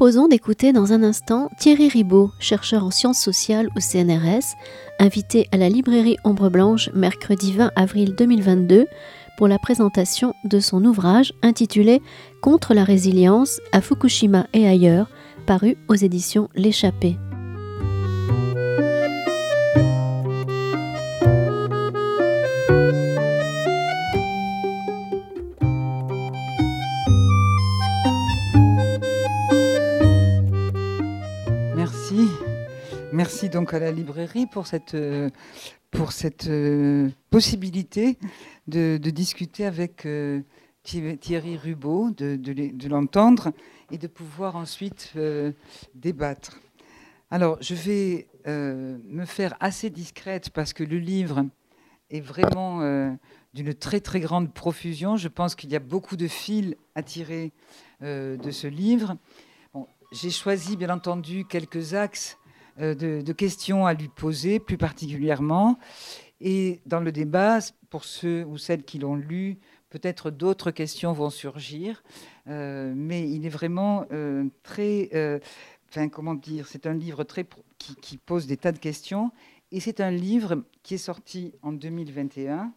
proposons d'écouter dans un instant Thierry Ribaud, chercheur en sciences sociales au CNRS, invité à la librairie Ombre Blanche mercredi 20 avril 2022 pour la présentation de son ouvrage intitulé Contre la résilience à Fukushima et ailleurs, paru aux éditions L'échappée. Merci donc à la librairie pour cette, euh, pour cette euh, possibilité de, discuter avec euh, Thierry Rubaud, de, l'entendre et de pouvoir ensuite débattre. Alors, je vais me faire assez discrète parce que le livre est vraiment d'une très très grande profusion. Je pense qu'il y a beaucoup de fils à tirer de ce livre. J'ai choisi bien entendu quelques axes euh, de, questions à lui poser plus particulièrement. Et dans le débat, pour ceux ou celles qui l'ont lu, peut-être d'autres questions vont surgir. Euh, mais il est vraiment euh, très... enfin, comment dire C'est un livre très, qui, qui, pose des tas de questions. Et c'est un livre qui est sorti en 2021,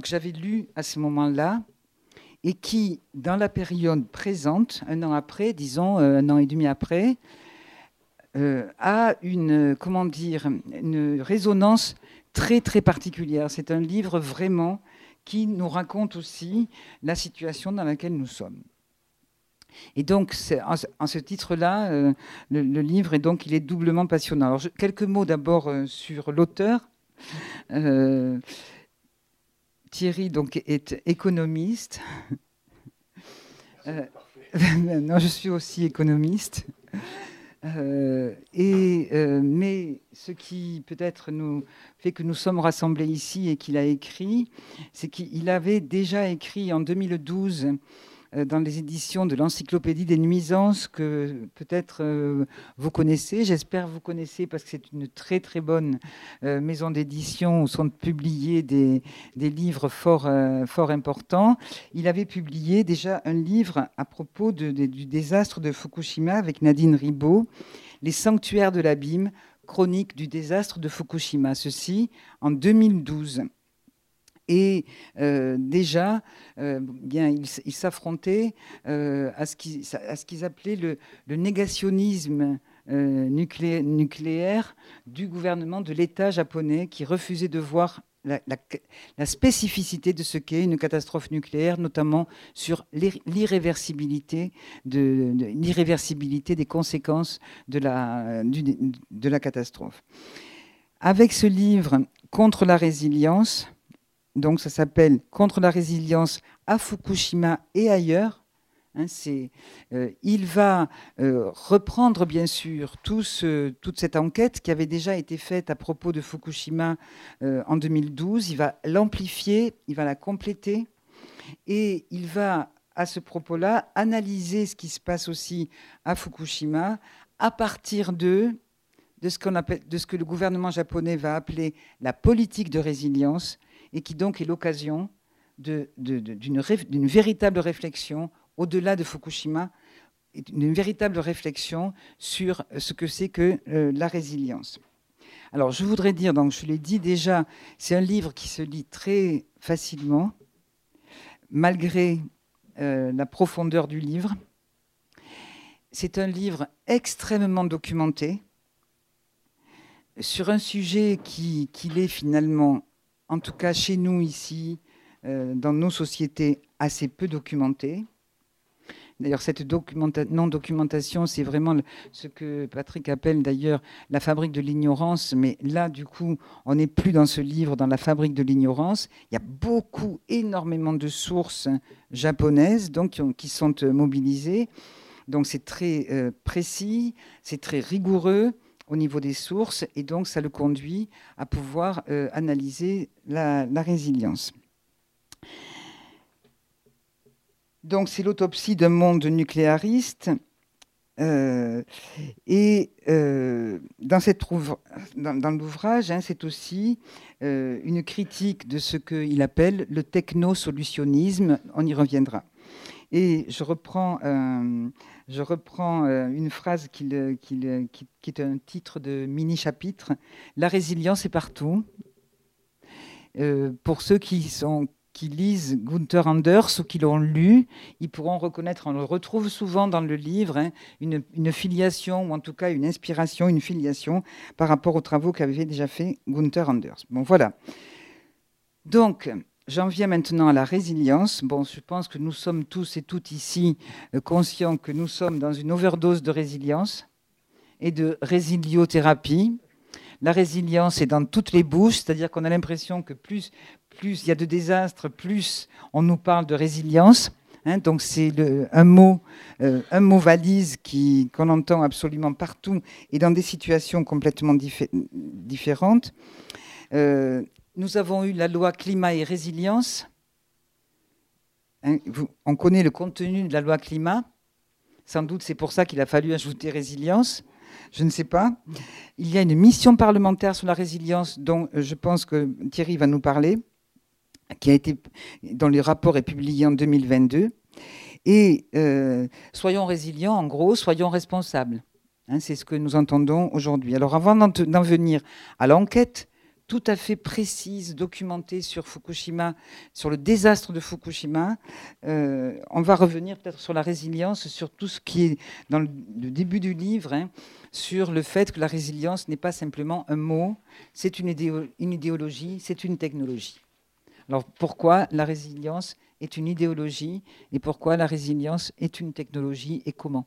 que j'avais lu à ce moment-là, et qui, dans la période présente, un an après, disons un an et demi après, a une, comment dire, une résonance très très particulière. C'est un livre vraiment qui nous raconte aussi la situation dans laquelle nous sommes. Et donc, en, ce titre-là, euh, le, livre est donc il est doublement passionnant. Alors, quelques mots d'abord euh, sur l'auteur. Thierry donc est économiste. non, je suis aussi économiste. Euh, et, euh, mais ce qui peut-être nous fait que nous sommes rassemblés ici et qu'il a écrit, c'est qu'il avait déjà écrit en 2012 euh, dans les éditions de l'Encyclopédie des nuisances que peut-être euh, vous connaissez. J'espère vous connaissez parce que c'est une très très bonne euh, maison d'édition où sont publiés des, livres fort, fort importants. Il avait publié déjà un livre à propos du désastre de Fukushima avec Nadine Ribaud, Les sanctuaires de l'abîme, chronique du désastre de Fukushima. Ceci en 2012. Et euh, déjà, euh, bien, ils s'affrontaient euh, à ce qu'ils appelaient le, négationnisme nucléaire du gouvernement de l'État japonais qui refusait de voir la, spécificité de ce qu'est une catastrophe nucléaire, notamment sur l'irréversibilité de, de des conséquences de la catastrophe. Avec ce livre, Contre la résilience, donc ça s'appelle Contre la résilience à Fukushima et ailleurs. Hein, euh, il va euh, reprendre bien sûr toute cette enquête qui avait déjà été faite à propos de Fukushima euh, en 2012. Il va l'amplifier, il va la compléter et il va à ce propos-là analyser ce qui se passe aussi à Fukushima à partir de de ce, appelle, de ce que le gouvernement japonais va appeler la politique de résilience, et qui donc est l'occasion d'une véritable réflexion au-delà de Fukushima, d'une véritable réflexion sur ce que c'est que euh, la résilience. Alors, je voudrais dire, donc, je l'ai dit déjà, c'est un livre qui se lit très facilement, malgré euh, la profondeur du livre. C'est un livre extrêmement documenté sur un sujet qui, qui l'est finalement en tout cas chez nous ici, euh, dans nos sociétés, assez peu documentées. D'ailleurs, cette non-documentation, c'est vraiment ce que Patrick appelle d'ailleurs la fabrique de l'ignorance. Mais là, du coup, on n'est plus dans ce livre, dans la fabrique de l'ignorance. Il y a beaucoup, énormément de sources japonaises donc, qui sont euh, mobilisées. Donc c'est très euh, précis, c'est très rigoureux au niveau des sources et donc ça le conduit à pouvoir euh, analyser la, résilience. Donc c'est l'autopsie d'un monde nucléariste. Euh, et euh, dans, cette dans, l'ouvrage, hein, c'est aussi une critique de ce qu'il appelle le techno-solutionnisme. On y reviendra. Et je reprends, je reprends une phrase qui, qui, qui, est un titre de mini-chapitre. La résilience est partout. pour ceux qui lisent Gunther Anders ou qui l'ont lu, ils pourront reconnaître, on le retrouve souvent dans le livre, hein, une, filiation, ou en tout cas une inspiration, une filiation par rapport aux travaux qu'avait déjà fait Gunther Anders. Bon, voilà. Donc, j'en viens maintenant à la résilience. Bon, je pense que nous sommes tous et toutes ici euh, conscients que nous sommes dans une overdose de résilience et de résiliothérapie. La résilience est dans toutes les bouches, c'est-à-dire qu'on a l'impression que plus, plus il y a de désastres, plus on nous parle de résilience. Hein. donc c'est un mot, euh, un mot valise qu'on entend absolument partout et dans des situations complètement différentes. Euh, nous avons eu la loi climat et résilience. Hein, on connaît le contenu de la loi climat. Sans doute c'est pour ça qu'il a fallu ajouter résilience je ne sais pas. Il y a une mission parlementaire sur la résilience dont euh, je pense que Thierry va nous parler, qui a été, dont le rapport est publié en 2022. Et euh, soyons résilients, en gros, soyons responsables. Hein, c'est ce que nous entendons aujourd'hui. Alors avant d'en venir à l'enquête tout à fait précise, documentée sur Fukushima, sur le désastre de Fukushima. Euh, on va revenir peut-être sur la résilience, sur tout ce qui est dans le, début du livre, hein, sur le fait que la résilience n'est pas simplement un mot, c'est une, une idéologie, c'est une technologie. Alors pourquoi la résilience est une idéologie et pourquoi la résilience est une technologie et comment?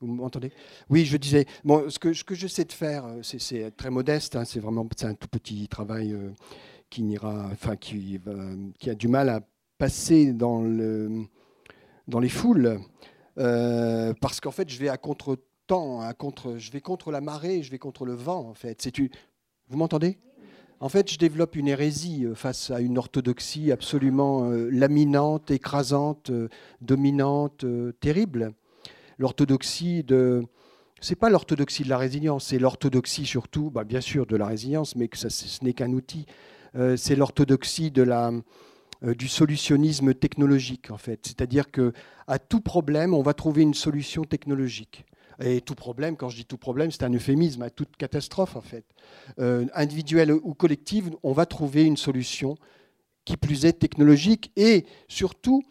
vous m'entendez? Oui, je disais, bon, ce que, ce que j'essaie de faire, c'est très modeste, hein, c'est vraiment un tout petit travail qui, n'ira, enfin, qui, a du mal à passer dans, le, dans les foules. Euh, parce qu'en fait, je vais à contre-temps, contre, je vais contre la marée, je vais contre le vent, en fait. C'est Vous m'entendez? En fait, je développe une hérésie euh, face à une orthodoxie absolument euh, laminante, écrasante, dominante, terrible. L'orthodoxie de... C'est pas l'orthodoxie de la résilience, c'est l'orthodoxie surtout, bah, bien sûr, de la résilience, mais que ça, ce n'est qu'un outil. c'est l'orthodoxie de la, euh, du solutionnisme technologique, en fait. C'est-à-dire que à tout problème, on va trouver une solution technologique. Et tout problème, quand je dis tout problème, c'est un euphémisme, à toute catastrophe, en fait. Euh, individuelle ou collective, on va trouver une solution qui plus est technologique et surtout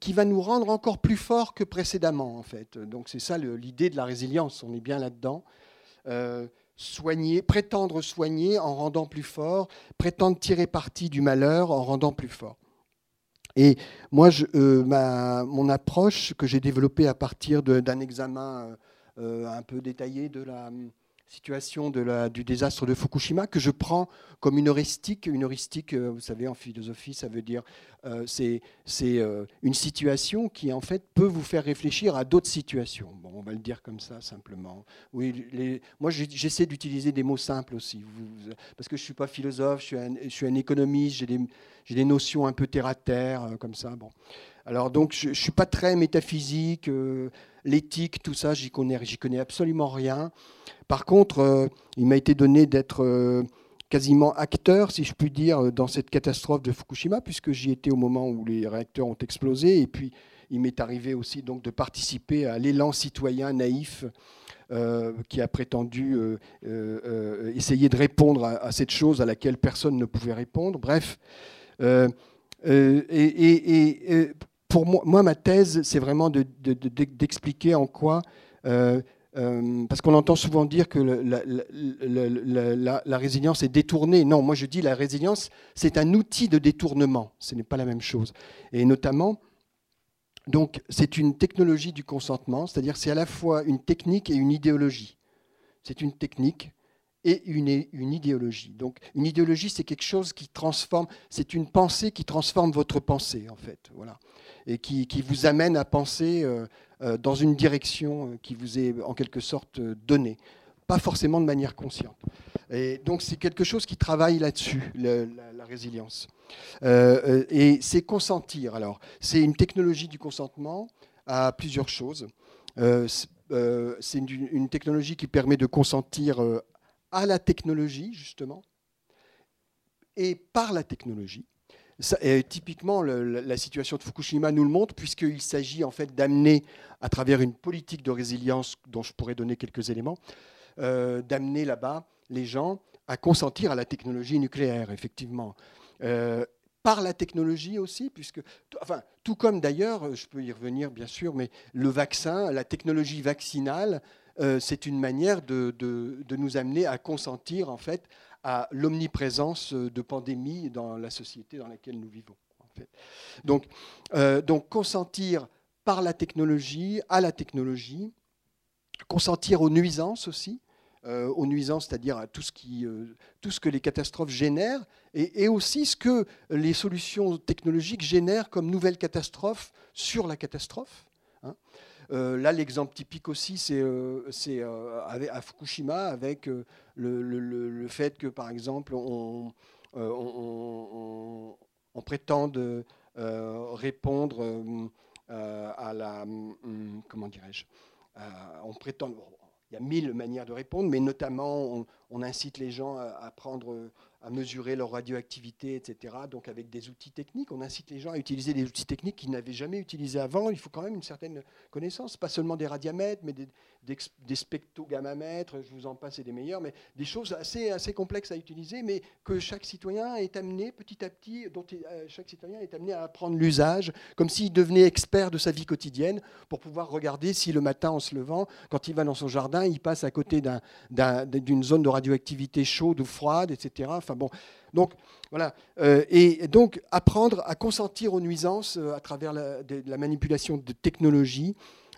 qui va nous rendre encore plus forts que précédemment, en fait. Donc c'est ça l'idée de la résilience, on est bien là-dedans. Euh, soigner, prétendre soigner en rendant plus fort, prétendre tirer parti du malheur en rendant plus fort. Et moi, euh, mon approche que j'ai développée à partir d'un examen euh, un peu détaillé de la, situation du désastre de Fukushima que je prends comme une heuristique. Une heuristique, euh, vous savez, en philosophie, ça veut dire euh, c'est euh, une situation qui en fait peut vous faire réfléchir à d'autres situations. Bon, on va le dire comme ça simplement. Oui, moi j'essaie d'utiliser des mots simples aussi, parce que je suis pas philosophe, je suis un, économiste, j'ai des, des, notions un peu terre à terre comme ça. Bon, alors donc je, ne suis pas très métaphysique l'éthique, tout ça, j'y connais, j'y connais absolument rien. Par contre, euh, il m'a été donné d'être euh, quasiment acteur, si je puis dire, dans cette catastrophe de Fukushima, puisque j'y étais au moment où les réacteurs ont explosé, et puis il m'est arrivé aussi donc de participer à l'élan citoyen naïf euh, qui a prétendu essayer de répondre à, cette chose à laquelle personne ne pouvait répondre. Bref. et, pour moi, ma thèse, c'est vraiment d'expliquer en quoi, euh, euh, parce qu'on entend souvent dire que la, résilience est détournée. Non, moi je dis la résilience, c'est un outil de détournement. Ce n'est pas la même chose. Et notamment, donc, c'est une technologie du consentement, c'est-à-dire c'est à la fois une technique et une idéologie. C'est une technique et une, une idéologie. Donc une idéologie, c'est quelque chose qui transforme, c'est une pensée qui transforme votre pensée, en fait. Voilà. Et qui, vous amène à penser euh, euh, dans une direction qui vous est en quelque sorte donnée. Pas forcément de manière consciente. Et donc c'est quelque chose qui travaille là-dessus, la, résilience. Euh, et c'est consentir. Alors, c'est une technologie du consentement à plusieurs choses. Euh, c'est une, technologie qui permet de consentir à la technologie, justement, et par la technologie. Ça, typiquement, la situation de Fukushima nous le montre, puisqu'il s'agit en fait d'amener, à travers une politique de résilience dont je pourrais donner quelques éléments, euh, d'amener là-bas les gens à consentir à la technologie nucléaire, effectivement. Euh, par la technologie aussi, puisque, enfin, tout comme d'ailleurs, je peux y revenir bien sûr, mais le vaccin, la technologie vaccinale euh, c'est une manière de, nous amener à consentir en fait à l'omniprésence de pandémies dans la société dans laquelle nous vivons. donc, euh, donc consentir par la technologie, à la technologie, consentir aux nuisances aussi, euh, aux nuisances, c'est-à-dire à tout ce, qui, tout ce que les catastrophes génèrent, et, et, aussi ce que les solutions technologiques génèrent comme nouvelles catastrophes sur la catastrophe. Hein. Euh, là, l'exemple typique aussi, c'est euh, euh, à Fukushima, avec le, fait que, par exemple, on, on, prétende répondre à la... Hum, comment dirais-je On prétend... il y a mille manières de répondre, mais notamment, on, incite les gens à prendre à mesurer leur radioactivité, etc. Donc avec des outils techniques, on incite les gens à utiliser des outils techniques qu'ils n'avaient jamais utilisés avant. Il faut quand même une certaine connaissance, pas seulement des radiamètres, mais des, des, spectrogammamètres, je vous en passe, et des meilleurs, mais des choses assez, assez complexes à utiliser, mais que chaque citoyen est amené petit à petit, dont euh, chaque citoyen est amené à apprendre l'usage, comme s'il devenait expert de sa vie quotidienne, pour pouvoir regarder si le matin en se levant, quand il va dans son jardin, il passe à côté d'une zone de radioactivité chaude ou froide, etc. Enfin bon, donc voilà. Euh, et donc apprendre à consentir aux nuisances euh, à travers la, la manipulation de technologies.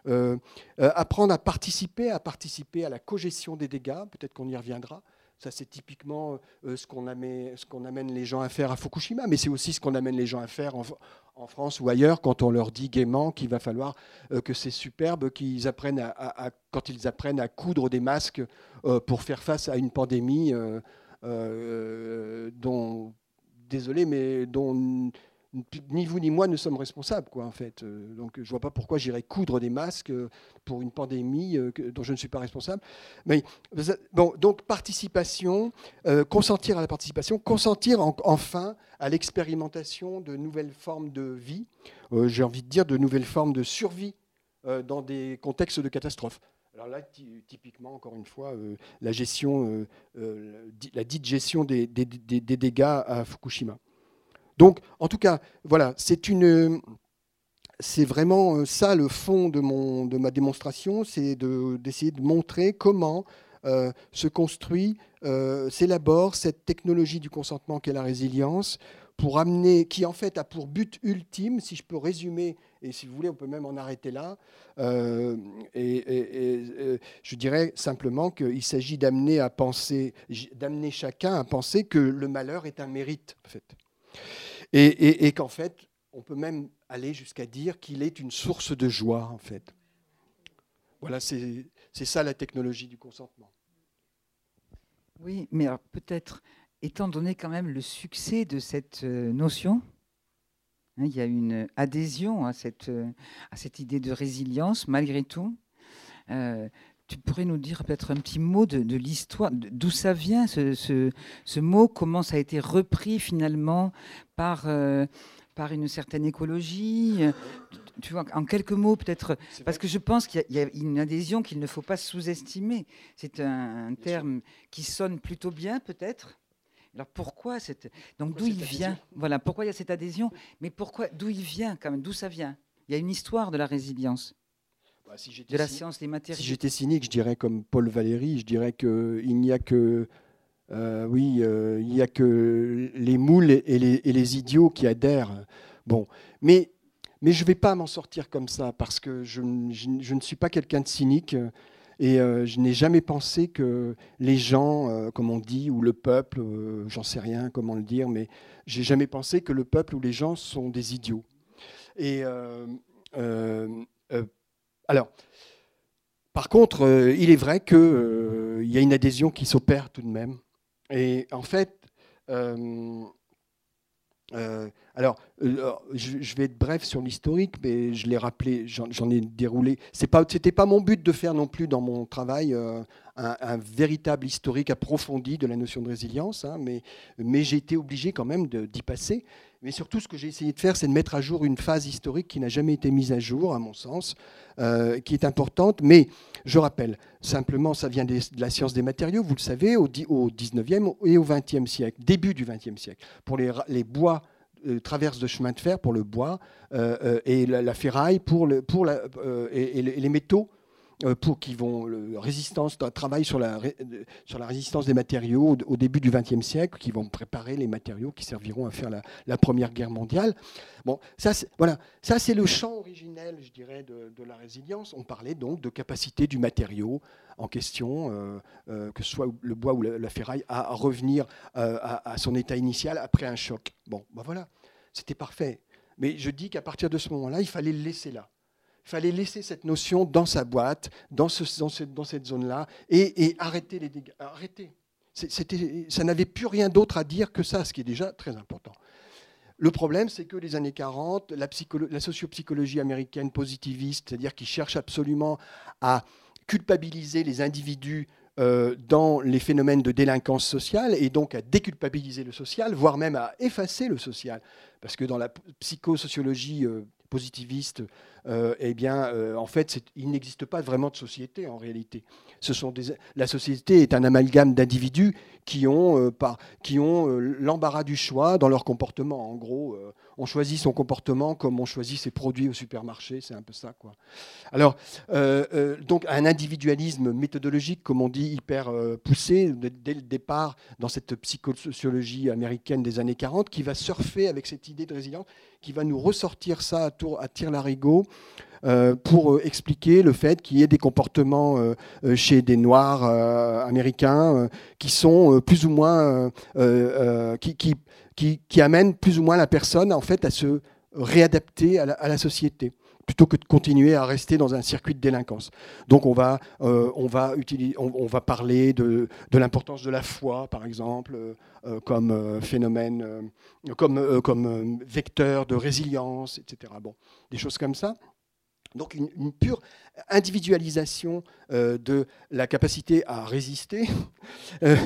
Euh, apprendre à participer, à participer à la cogestion des dégâts, peut-être qu'on y reviendra. C'est typiquement ce qu'on amène, les gens à faire à Fukushima, mais c'est aussi ce qu'on amène les gens à faire en, France ou ailleurs quand on leur dit gaiement qu'il va falloir que c'est superbe, qu'ils apprennent à, quand ils apprennent à coudre des masques pour faire face à une pandémie euh, dont, désolé, mais dont ni vous ni moi ne sommes responsables, quoi, en fait. Euh, donc, je vois pas pourquoi j'irais coudre des masques euh, pour une pandémie dont je ne suis pas responsable. Mais bon, donc participation, consentir à la participation, consentir enfin à l'expérimentation de nouvelles formes de vie. J'ai envie de dire de nouvelles formes de survie dans des contextes de catastrophe. Alors là, typiquement, encore une fois, euh, la gestion, euh, euh, la dite gestion des, dégâts à Fukushima. Donc, en tout cas, voilà, c'est vraiment ça le fond de ma démonstration, c'est d'essayer de, montrer comment se construit, s'élabore cette technologie du consentement qu'est la résilience, pour amener, qui en fait a pour but ultime, si je peux résumer, et si vous voulez, on peut même en arrêter là, euh, et, euh, je dirais simplement qu'il s'agit d'amener à penser, d'amener chacun à penser que le malheur est un mérite, en et, qu'en fait, on peut même aller jusqu'à dire qu'il est une source de joie, en fait. Voilà, c'est ça la technologie du consentement. Oui, mais peut-être étant donné quand même le succès de cette euh, notion, hein, il y a une adhésion à cette, euh, à idée de résilience malgré tout. Euh, tu pourrais nous dire peut-être un petit mot de, l'histoire, d'où ça vient ce, ce, mot, comment ça a été repris finalement par, par une certaine écologie tu vois, en quelques mots peut-être, parce que je pense qu'il y, a une adhésion qu'il ne faut pas sous-estimer. C'est un terme qui sonne plutôt bien peut-être, alors pourquoi cette donc d'où il vient Voilà, pourquoi il y a cette adhésion Mais pourquoi D'où il vient quand même D'où ça vient? Il y a une histoire de la résilience. Bah, de la science des matériaux. Si j'étais cynique, je dirais comme Paul Valéry, je dirais qu'il n'y a que euh, oui, euh, il y a que les moules et les, et les, idiots qui adhèrent. Bon, mais mais je ne vais pas m'en sortir comme ça parce que je, je, je ne suis pas quelqu'un de cynique. Et je n'ai jamais pensé que les gens, comme on dit, ou le peuple, j'en sais rien comment le dire, mais j'ai jamais pensé que le peuple ou les gens sont des idiots. Et alors, par contre, il est vrai qu'il y a une adhésion qui s'opère tout de même. Et en fait, euh, alors, euh, je, vais être bref sur l'historique, mais je l'ai rappelé, j'en ai déroulé. Ce n'était pas, mon but de faire non plus dans mon travail euh, un, véritable historique approfondi de la notion de résilience, hein, mais, mais j'ai été obligé quand même d'y passer. Mais surtout, ce que j'ai essayé de faire, c'est de mettre à jour une phase historique qui n'a jamais été mise à jour, à mon sens, qui est importante. Mais je rappelle, simplement, ça vient de la science des matériaux, vous le savez, au, au 19e et au 20e siècle, début du 20e siècle. Pour les, bois euh, traverse de chemin de fer pour le bois euh, euh, et la, ferraille pour, et, les métaux pour qui vont résistance travail sur la sur la résistance des matériaux au, début du XXe siècle, qui vont préparer les matériaux qui serviront à faire la, première guerre mondiale. Bon, ça voilà, ça c'est le champ originel, je dirais, de, la résilience. On parlait donc de capacité du matériau en question, euh, euh, que ce soit le bois ou la, ferraille, à, revenir euh, à, son état initial après un choc. Bon, ben voilà, c'était parfait. Mais je dis qu'à partir de ce moment-là, il fallait le laisser là. Il fallait laisser cette notion dans sa boîte, dans, ce, dans, cette zone-là, et, arrêter les dégâts. Arrêter. ça n'avait plus rien d'autre à dire que ça, ce qui est déjà très important. Le problème, c'est que les années 40, la, la sociopsychologie américaine positiviste, c'est-à-dire qui cherche absolument à culpabiliser les individus euh, dans les phénomènes de délinquance sociale et donc à déculpabiliser le social, voire même à effacer le social. Parce que dans la psychosociologie euh, positiviste, euh, eh bien, euh, en fait, il n'existe pas vraiment de société en réalité. Ce sont des, la société est un amalgame d'individus qui ont, euh, par, qui ont l'embarras du choix dans leur comportement. En gros, on choisit son comportement comme on choisit ses produits au supermarché, c'est un peu ça. Quoi. Alors, donc, un individualisme méthodologique, comme on dit, hyper poussé dès le départ dans cette psychosociologie américaine des années 40, qui va surfer avec cette idée de résilience, qui va nous ressortir ça à, tour, à tir-larigot euh, pour euh, expliquer le fait qu'il y ait des comportements euh, chez des Noirs américains qui sont plus ou moins qui, amènent plus ou moins la personne en fait à se réadapter à la, société plutôt que de continuer à rester dans un circuit de délinquance. Donc on va, on va, parler de, l'importance de la foi, par exemple, comme phénomène, comme vecteur de résilience, etc. Bon, des choses comme ça. Donc une, pure individualisation euh, de la capacité à résister. Euh,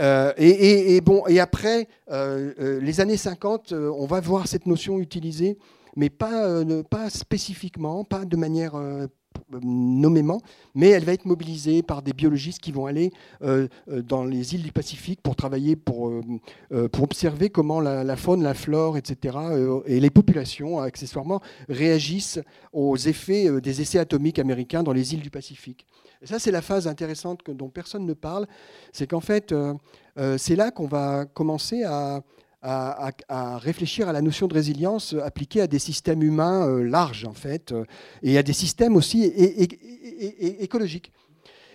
euh, et, après, les années 50, on va voir cette notion utilisée, mais pas spécifiquement, pas de manière nommément, mais elle va être mobilisée par des biologistes qui vont aller euh, euh, dans les îles du Pacifique pour travailler, pour, euh, pour observer comment la, faune, la flore, etc., et les populations, accessoirement, réagissent aux effets des essais atomiques américains dans les îles du Pacifique. Et ça, c'est la phase intéressante dont personne ne parle, c'est qu'en fait, c'est là qu'on va commencer à, à, réfléchir à la notion de résilience appliquée à des systèmes humains euh, larges, en fait, euh, et à des systèmes aussi écologiques.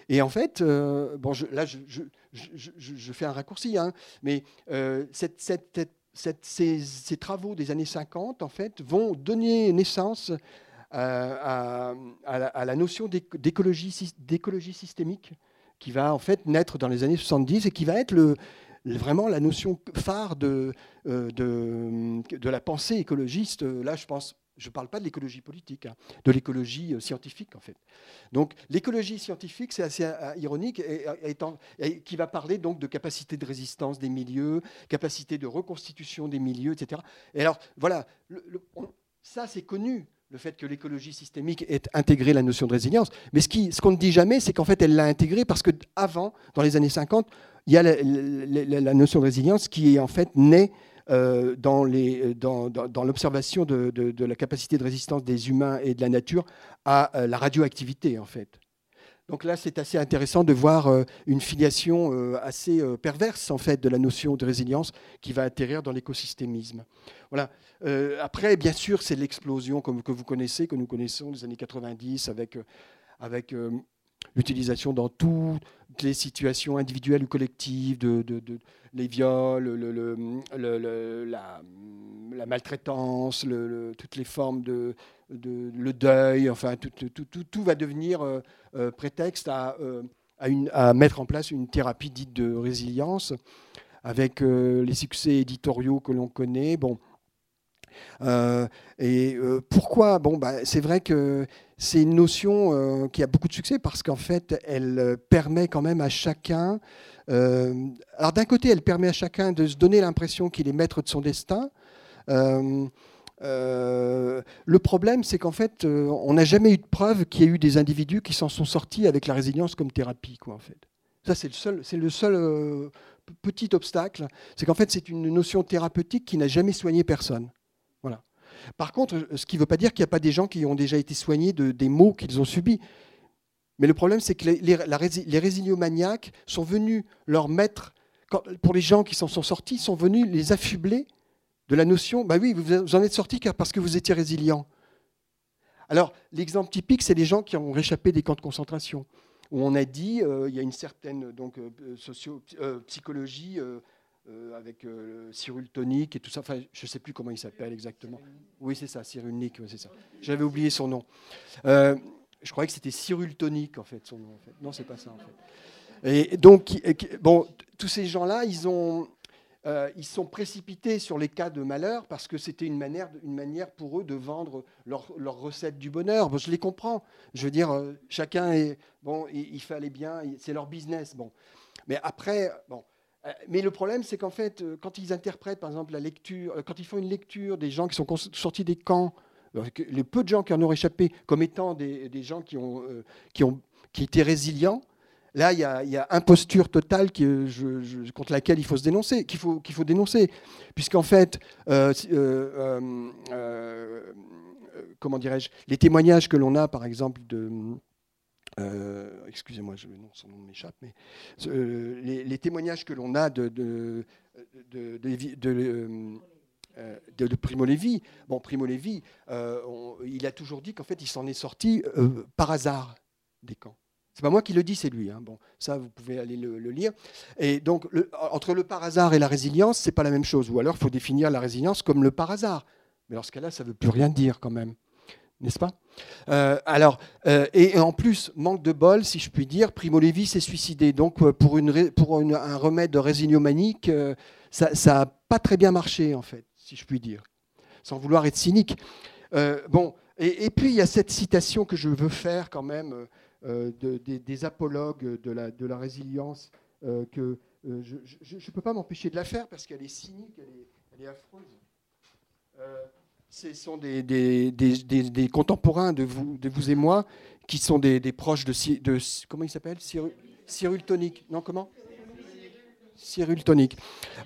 Et en fait, euh, bon, là, je, fais un raccourci, hein, mais ces, travaux des années 50, en fait, vont donner naissance à, à, la, notion d'écologie systémique qui va en fait naître dans les années 70 et qui va être le, vraiment la notion phare de, euh, de, la pensée écologiste. Là, je pense, je ne parle pas de l'écologie politique, hein, de l'écologie euh, scientifique, en fait. Donc, l'écologie scientifique, c'est assez euh, ironique, qui va parler donc de capacité de résistance des milieux, capacité de reconstitution des milieux, etc. Et alors, voilà, ça, c'est connu le fait que l'écologie systémique ait intégré la notion de résilience. Mais ce qu'on ce qu'on ne dit jamais, c'est qu'en fait, elle l'a intégrée parce qu'avant, dans les années 50, il y a la, notion de résilience qui est en fait née euh, dans l'observation de, la capacité de résistance des humains et de la nature à euh, la radioactivité, en fait. Donc là, c'est assez intéressant de voir euh, une filiation assez perverse en fait de la notion de résilience qui va atterrir dans l'écosystémisme. Voilà. après, bien sûr, c'est l'explosion que vous connaissez, que nous connaissons des années 90 avec, avec l'utilisation dans toutes les situations individuelles ou collectives, de, les viols, le, la, maltraitance, toutes les formes de, le deuil, enfin tout, tout, va devenir prétexte à, à, mettre en place une thérapie dite de résilience avec les succès éditoriaux que l'on connaît. Bon, euh, et euh, pourquoi? Bon, bah, c'est vrai que c'est une notion euh, qui a beaucoup de succès parce qu'en fait, elle permet quand même à chacun. alors d'un côté, elle permet à chacun de se donner l'impression qu'il est maître de son destin. le problème, c'est qu'en fait, on n'a jamais eu de preuve qu'il y ait eu des individus qui s'en sont sortis avec la résilience comme thérapie, quoi, en fait. Ça, c'est le seul petit obstacle. C'est qu'en fait, c'est une notion thérapeutique qui n'a jamais soigné personne. Par contre, ce qui ne veut pas dire qu'il n'y a pas des gens qui ont déjà été soignés de, des maux qu'ils ont subis. Mais le problème, c'est que les, les, résiliomaniaques sont venus leur mettre, pour les gens qui s'en sont sortis, sont venus les affubler de la notion, bah oui, vous en êtes sortis parce que vous étiez résilient. Alors, l'exemple typique, c'est les gens qui ont réchappé des camps de concentration, où on a dit, euh, il y a une certaine donc, euh, euh, psychologie avec euh, Cyril Tonic et tout ça. Enfin, je ne sais plus comment il s'appelle exactement. Oui, c'est ça, Cyril c'est ça. J'avais oublié son nom. Euh, je croyais que c'était Cyril Tonic, en fait, son nom. En fait. Non, c'est pas ça, en fait. Et donc, bon, tous ces gens-là, ils ont, ils sont précipités sur les cas de malheur parce que c'était une manière, une manière pour eux de vendre leur, recette du bonheur. Bon, je les comprends. Je veux dire, chacun est bon, il, il fallait bien, c'est leur business. Bon, mais après, bon, euh, mais le problème, c'est qu'en fait, euh, quand ils interprètent, par exemple, la lecture, euh, quand ils font une lecture des gens qui sont sortis des camps, les peu de gens qui en ont échappé, comme étant des, gens qui, ont, qui, ont, qui étaient résilients, là, il y a, imposture totale contre laquelle il faut se dénoncer, qu'il faut, faut dénoncer. Puisqu'en fait, comment dirais-je, les témoignages que l'on a, par exemple, de euh, excusez-moi, non, son nom m'échappe, mais euh, les, témoignages que l'on a de, de euh, Primo Levi. Bon, Primo Levi, il a toujours dit qu'en fait, il s'en est sorti par hasard des camps. C'est pas moi qui le dis, c'est lui. Hein. Bon, ça, vous pouvez aller le, lire. Et donc, entre le par hasard et la résilience, c'est pas la même chose. Ou alors, il faut définir la résilience comme le par hasard. Mais dans ce cas-là, ça veut plus rien dire quand même n'est-ce pas? Euh, Alors, euh, et, en plus, manque de bol, si je puis dire, Primo Levi s'est suicidé. Donc, euh, pour, un remède de résiliomanique, ça n'a pas très bien marché, en fait, si je puis dire, sans vouloir être cynique. bon, et, puis, il y a cette citation que je veux faire quand même de, des, apologues de la, de la résilience, que je ne peux pas m'empêcher de la faire parce qu'elle est cynique, elle est, elle est affreuse ce sont des, contemporains de vous, et moi qui sont des, proches de, comment il s'appelle? Cyril, Tonic. Non, comment? Cyril Tonic.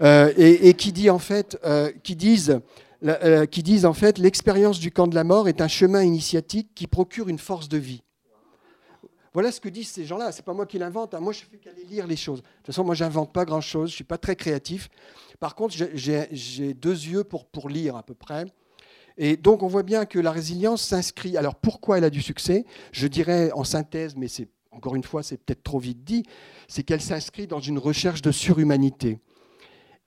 Euh, et, qui dit en fait, euh, qui disent, euh, qui disent en fait, l'expérience du camp de la mort est un chemin initiatique qui procure une force de vie. Voilà ce que disent ces gens-là. C'est pas moi qui l'invente. Hein. Moi, je fais qu'aller lire les choses. De toute façon, moi, j'invente pas grand-chose. Je suis pas très créatif. Par contre, j'ai deux yeux pour lire à peu près. Et donc on voit bien que la résilience s'inscrit. Alors pourquoi elle a du succès? Je dirais en synthèse, mais c'est encore une fois c'est peut-être trop vite dit, c'est qu'elle s'inscrit dans une recherche de surhumanité.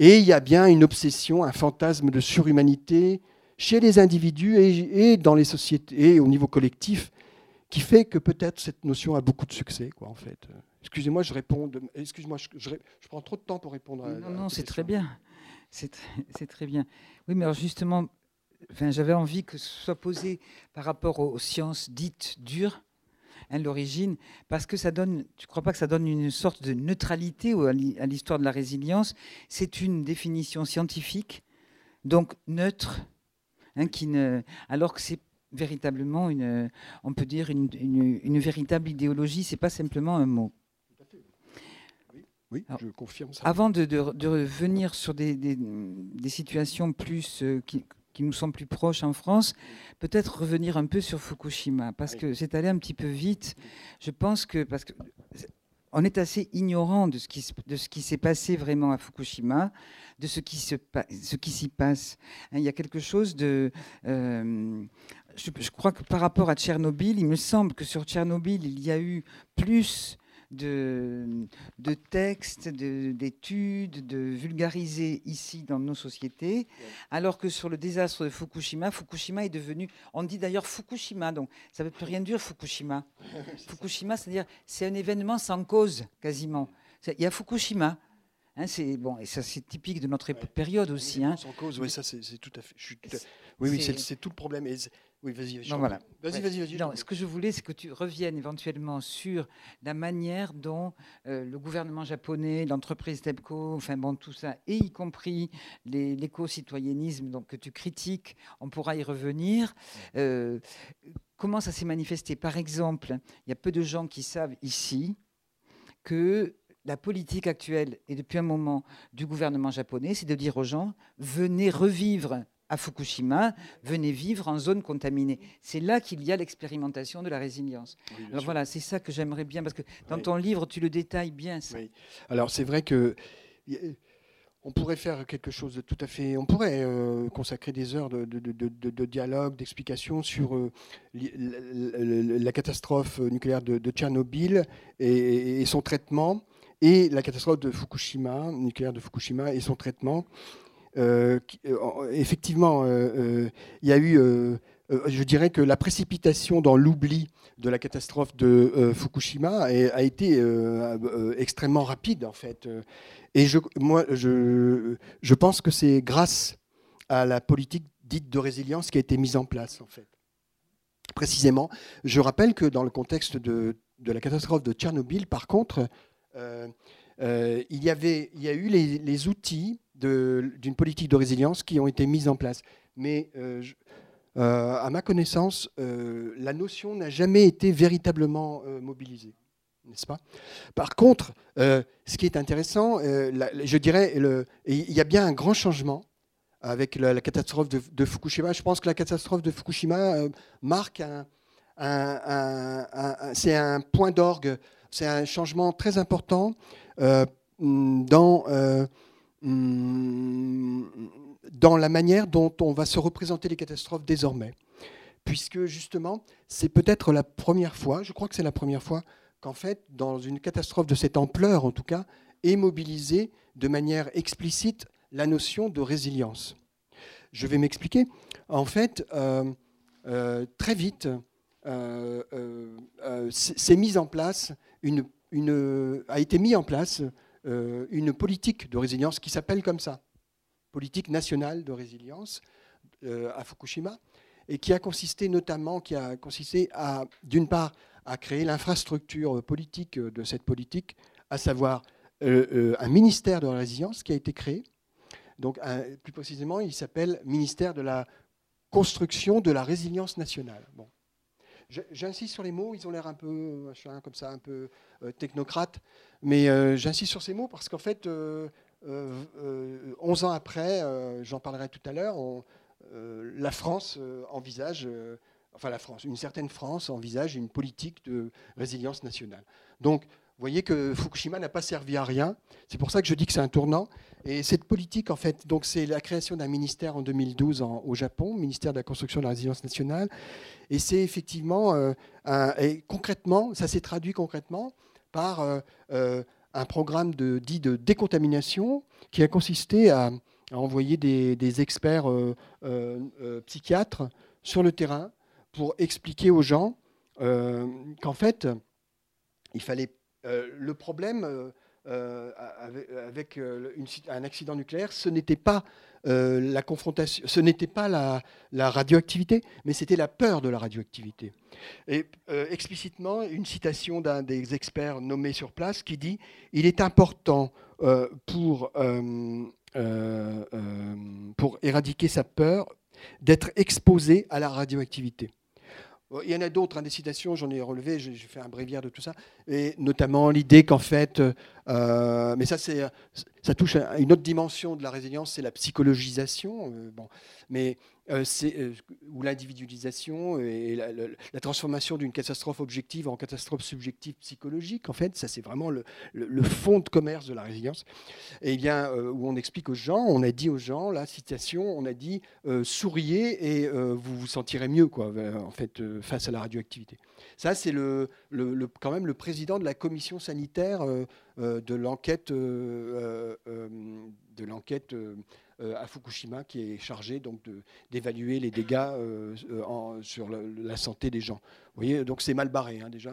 Et il y a bien une obsession, un fantasme de surhumanité chez les individus et, dans les sociétés et au niveau collectif qui fait que peut-être cette notion a beaucoup de succès, quoi, en fait. Excusez-moi, je réponds. Excuse-moi, je, prends trop de temps pour répondre. À, non, non, c'est très bien. C'est très bien. Oui, mais alors justement, j'avais envie que ce soit posé par rapport aux sciences dites dures, hein, l'origine, parce que ça donne, tu ne crois pas que ça donne une sorte de neutralité à l'histoire de la résilience? C'est une définition scientifique, donc neutre, hein, qui ne, alors que c'est véritablement une, on peut dire une, une, véritable idéologie, c'est pas simplement un mot. Oui, je confirme ça. Avant de, de, revenir sur des, des, des situations plus euh, qui, qui nous sont plus proches en France, peut-être revenir un peu sur Fukushima, parce que c'est allé un petit peu vite. Je pense que, parce que on est assez ignorant de ce qui, de ce qui s'est passé vraiment à Fukushima, de ce qui, se, ce qui s'y passe. Hein, il y a quelque chose de... Euh, je, je, crois que par rapport à Tchernobyl, il me semble que sur Tchernobyl, il y a eu plus de, de textes, d'études, de, vulgariser ici dans nos sociétés, alors que sur le désastre de Fukushima, Fukushima est devenu, on dit d'ailleurs Fukushima, donc ça ne veut plus rien dire Fukushima. Fukushima, c'est-à-dire c'est un événement sans cause quasiment. Il y a Fukushima. Hein, c'est bon, et ça c'est typique de notre période aussi. Hein. Sans cause, oui, ça c'est tout à fait. Oui, oui, c'est tout le problème. Et oui, vas-y. Voilà. Vas-y, vas-y, vas-y. Non, ce que je voulais, c'est que tu reviennes éventuellement sur la manière dont euh, le gouvernement japonais, l'entreprise TEPCO, enfin bon, tout ça, et y compris l'éco-citoyennisme donc, que tu critiques, on pourra y revenir. Euh, comment ça s'est manifesté? Par exemple, il y a peu de gens qui savent ici que la politique actuelle, et depuis un moment du gouvernement japonais, c'est de dire aux gens, venez revivre à Fukushima, venez vivre en zone contaminée. C'est là qu'il y a l'expérimentation de la résilience. Alors voilà, c'est ça que j'aimerais bien, parce que dans ton livre, tu le détailles bien. Oui. Alors c'est vrai que on pourrait faire quelque chose de tout à fait. On pourrait euh, consacrer des heures de, dialogue, d'explication sur euh, la, catastrophe nucléaire de, Tchernobyl et, son traitement, et la catastrophe de Fukushima, nucléaire de Fukushima et son traitement. Euh, euh, effectivement, euh, il y a eu, je dirais que la précipitation dans l'oubli de la catastrophe de Fukushima a, été extrêmement rapide, en fait. Et moi, je, pense que c'est grâce à la politique dite de résilience qui a été mise en place, en fait. Précisément, je rappelle que dans le contexte de, la catastrophe de Tchernobyl, par contre, il, y avait, il y a eu les outils d'une politique de résilience qui ont été mises en place. Mais euh, euh, à ma connaissance, euh, la notion n'a jamais été véritablement mobilisée. N'est-ce pas? Par contre, ce qui est intéressant, je dirais, il y a bien un grand changement avec la, catastrophe de, Fukushima. Je pense que la catastrophe de Fukushima marque un, c'est un point d'orgue, c'est un changement très important dans dans la manière dont on va se représenter les catastrophes désormais. Puisque justement, c'est peut-être la première fois, je crois que c'est la première fois, qu'en fait, dans une catastrophe de cette ampleur en tout cas, est mobilisée de manière explicite la notion de résilience. Je vais m'expliquer. En fait, euh, euh, très vite, euh, s'est mise en place a été mis en place euh, une politique de résilience qui s'appelle comme ça, politique nationale de résilience euh, à Fukushima, et qui a consisté notamment, qui a consisté à, d'une part, à créer l'infrastructure politique de cette politique, à savoir euh, un ministère de la résilience qui a été créé. Donc, plus précisément, il s'appelle ministère de la construction de la résilience nationale. Bon. J'insiste sur les mots, ils ont l'air un peu comme ça, un peu euh, technocrate, mais euh, j'insiste sur ces mots parce qu'en fait, 11 euh, ans après, j'en parlerai tout à l'heure, la France envisage, enfin la France, une certaine France envisage une politique de résilience nationale. Donc, vous voyez que Fukushima n'a pas servi à rien. C'est pour ça que je dis que c'est un tournant. Et cette politique, en fait, donc c'est la création d'un ministère en 2012 au Japon, ministère de la construction de la résilience nationale. Et c'est effectivement, euh, et concrètement, ça s'est traduit concrètement par euh, euh, un programme dit de décontamination qui a consisté à, envoyer des, experts psychiatres sur le terrain pour expliquer aux gens qu'en fait, il fallait le problème euh, avec, euh, un accident nucléaire, ce n'était pas euh, la confrontation, ce n'était pas la, radioactivité, mais c'était la peur de la radioactivité. Et explicitement, une citation d'un des experts nommés sur place qui dit il est important pour, pour éradiquer sa peur d'être exposé à la radioactivité. Il y en a d'autres, hein, des citations, j'en ai relevé, j'ai fait un bréviaire de tout ça, et notamment l'idée qu'en fait, euh, mais ça c'est, ça touche à une autre dimension de la résilience, c'est la psychologisation. bon, mais c'est ou l'individualisation et la, transformation d'une catastrophe objective en catastrophe subjective psychologique. En fait, ça c'est vraiment le, le, fond de commerce de la résilience. Et bien où on explique aux gens, on a dit aux gens, la citation, on a dit souriez et vous vous sentirez mieux, quoi, en fait, face à la radioactivité. Ça, c'est le, quand même le président de la commission sanitaire euh, euh, de l'enquête euh, de l'enquête à Fukushima qui est chargé donc d'évaluer les dégâts sur la, santé des gens. Vous voyez, donc c'est mal barré hein, déjà.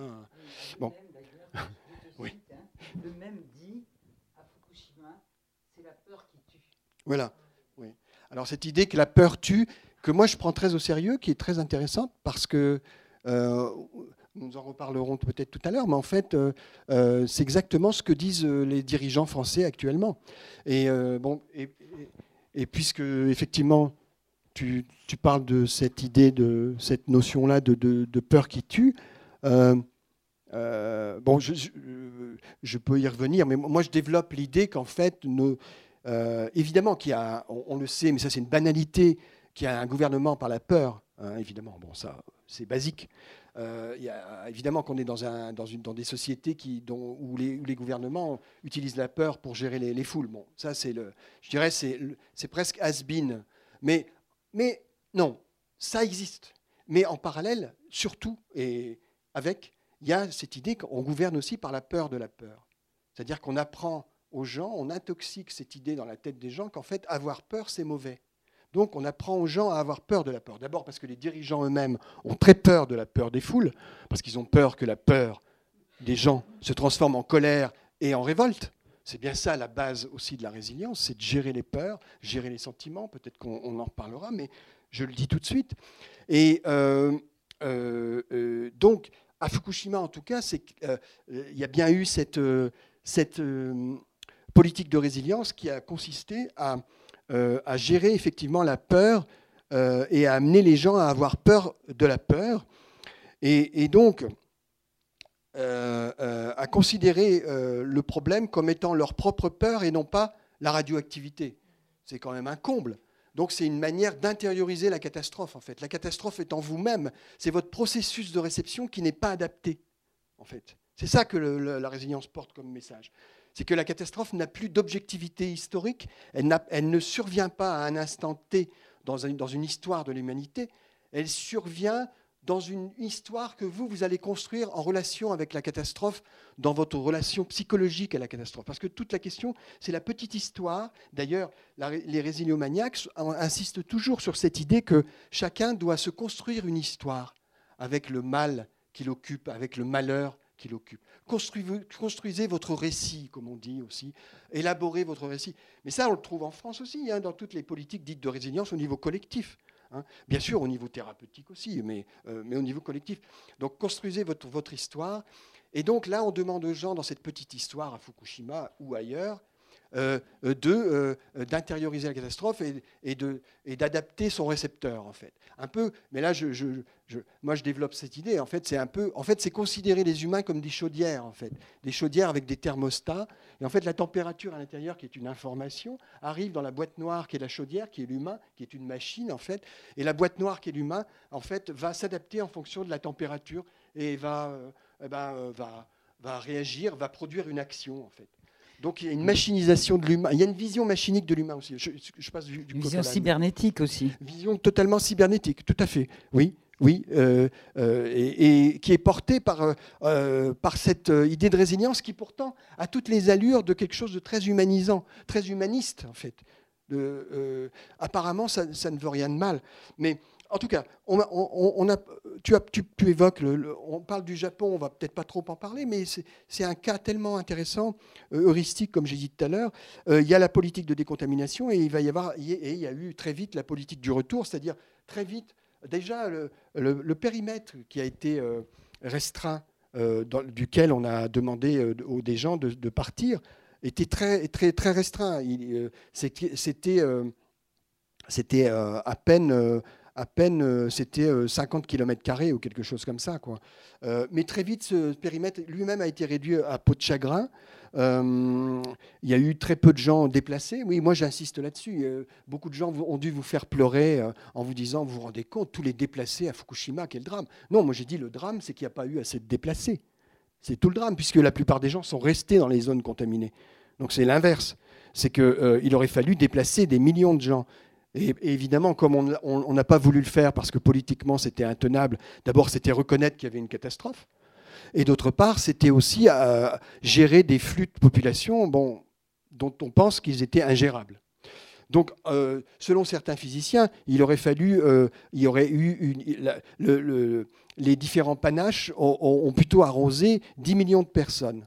Bon. oui. Le même dit à Fukushima, c'est la peur qui tue. Voilà. Oui. Alors cette idée que la peur tue, que moi je prends très au sérieux, qui est très intéressante parce que nous en reparlerons peut-être tout à l'heure, mais en fait, euh, euh, c'est exactement ce que disent les dirigeants français actuellement. Et, bon, et, puisque effectivement, tu, parles de cette idée, de cette notion-là de, peur qui tue, bon, je, peux y revenir, mais moi je développe l'idée qu'en fait, évidemment qu'il y a, on, le sait, mais ça c'est une banalité, qu'il y a un gouvernement par la peur, hein, évidemment, bon ça c'est basique. Euh, y a, évidemment qu'on est dans, un, dans, une, dans, des sociétés qui, dont, où, les, gouvernements utilisent la peur pour gérer les, les foules. Bon, ça, c'est le, je dirais, c'est, c'est presque has-been. Mais, mais non, ça existe. Mais en parallèle, surtout, et avec, il y a cette idée qu'on gouverne aussi par la peur de la peur. C'est-à-dire qu'on apprend aux gens, on intoxique cette idée dans la tête des gens qu'en fait, avoir peur, c'est mauvais. Donc on apprend aux gens à avoir peur de la peur. D'abord parce que les dirigeants eux-mêmes ont très peur de la peur des foules, parce qu'ils ont peur que la peur des gens se transforme en colère et en révolte. C'est bien ça la base aussi de la résilience, c'est de gérer les peurs, gérer les sentiments. Peut-être qu'on en reparlera, mais je le dis tout de suite. Et euh, euh, euh, donc, à Fukushima, en tout cas, il y a bien eu cette, politique de résilience qui a consisté à à gérer effectivement la peur euh, et à amener les gens à avoir peur de la peur. Et, donc, euh, à considérer le problème comme étant leur propre peur et non pas la radioactivité. C'est quand même un comble. Donc c'est une manière d'intérioriser la catastrophe, en fait. La catastrophe est en vous-même. C'est votre processus de réception qui n'est pas adapté, en fait. C'est ça que la résilience porte comme message c'est que la catastrophe n'a plus d'objectivité historique, elle, ne survient pas à un instant T dans, dans une histoire de l'humanité, elle survient dans une histoire que vous, vous allez construire en relation avec la catastrophe, dans votre relation psychologique à la catastrophe. Parce que toute la question, c'est la petite histoire. D'ailleurs, les résiliomaniacs insistent toujours sur cette idée que chacun doit se construire une histoire avec le mal qu'il occupe, avec le malheur qui l'occupe. Construisez, votre récit, comme on dit aussi. Élaborez votre récit. Mais ça, on le trouve en France aussi, hein, dans toutes les politiques dites de résilience au niveau collectif. Hein. Bien sûr, au niveau thérapeutique aussi, mais, euh, mais au niveau collectif. Donc, construisez votre, votre histoire. Et donc là, on demande aux gens, dans cette petite histoire à Fukushima ou ailleurs, d'intérioriser la catastrophe et, et, et d'adapter son récepteur, en fait. Un peu, mais là, je, je, moi, je développe cette idée. En fait, c'est un peu, en fait, c'est considérer les humains comme des chaudières, en fait, des chaudières avec des thermostats. Et en fait, la température à l'intérieur, qui est une information, arrive dans la boîte noire qui est la chaudière, qui est l'humain, qui est une machine, en fait. Et la boîte noire qui est l'humain, en fait, va s'adapter en fonction de la température et va, euh, eh ben, va, va réagir, va produire une action, en fait. Donc il y a une machinisation de l'humain. Il y a une vision machinique de l'humain aussi. Je, passe du, vision cybernétique aussi. Vision totalement cybernétique, tout à fait. Oui, oui, euh, euh, et, qui est portée par, euh, par cette idée de résilience qui pourtant a toutes les allures de quelque chose de très humanisant, très humaniste en fait. apparemment, ça, ça, ne veut rien de mal, mais en tout cas, on a, tu, évoques, le, on parle du Japon, on va peut-être pas trop en parler, mais c'est un cas tellement intéressant, euh, heuristique, comme j'ai dit tout à l'heure. Euh, il y a la politique de décontamination et il va y avoir, et il y a eu très vite la politique du retour, c'est-à-dire très vite, déjà le, périmètre qui a été euh, restreint, duquel on a demandé aux des gens de, partir, était très, très, très restreint. C'était à peine à peine, c'était 50 km ou quelque chose comme ça. Quoi. mais très vite, ce périmètre lui-même a été réduit à peau de chagrin. il y a eu très peu de gens déplacés. Oui, moi j'insiste là-dessus. beaucoup de gens ont dû vous faire pleurer en vous disant, vous vous rendez compte, tous les déplacés à Fukushima, quel drame. Non, moi j'ai dit, le drame, c'est qu'il n'y a pas eu assez de déplacés. C'est tout le drame, puisque la plupart des gens sont restés dans les zones contaminées. Donc c'est l'inverse. C'est qu'il euh, aurait fallu déplacer des millions de gens. Et, évidemment, comme on n'a pas voulu le faire parce que politiquement c'était intenable, d'abord c'était reconnaître qu'il y avait une catastrophe. Et d'autre part, c'était aussi à gérer des flux de population dont on pense qu'ils étaient ingérables. Donc, euh, selon certains physiciens, il aurait fallu, euh, il y aurait eu les différents panaches ont, plutôt arrosé 10 millions de personnes.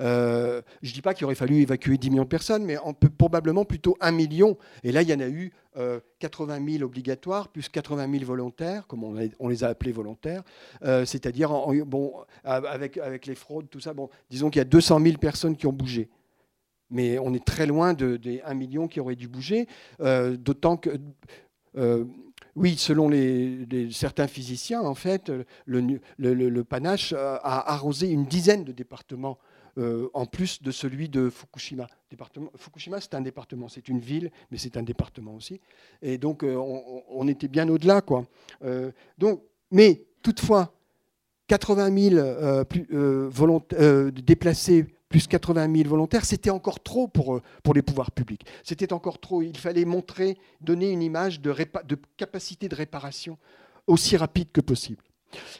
Euh, je ne dis pas qu'il aurait fallu évacuer 10 millions de personnes, mais probablement plutôt 1 million. Et là, il y en a eu 80 000 obligatoires, plus 80 000 volontaires, comme on, les a appelés volontaires. C'est-à-dire, bon, avec, les fraudes, tout ça, disons qu'il y a 200 000 personnes qui ont bougé mais on est très loin des 1 million qui auraient dû bouger, euh, d'autant que, euh, oui, selon certains physiciens, en fait, le, panache a arrosé une dizaine de départements. Euh, en plus de celui de Fukushima. Fukushima, c'est un département, c'est une ville, mais c'est un département aussi. Et donc, on, était bien au-delà. quoi. donc, mais toutefois, 80 000 plus, déplacés plus 80 000 volontaires, c'était encore trop pour, euh, les pouvoirs publics. C'était encore trop. Il fallait montrer, donner une image de capacité de réparation aussi rapide que possible.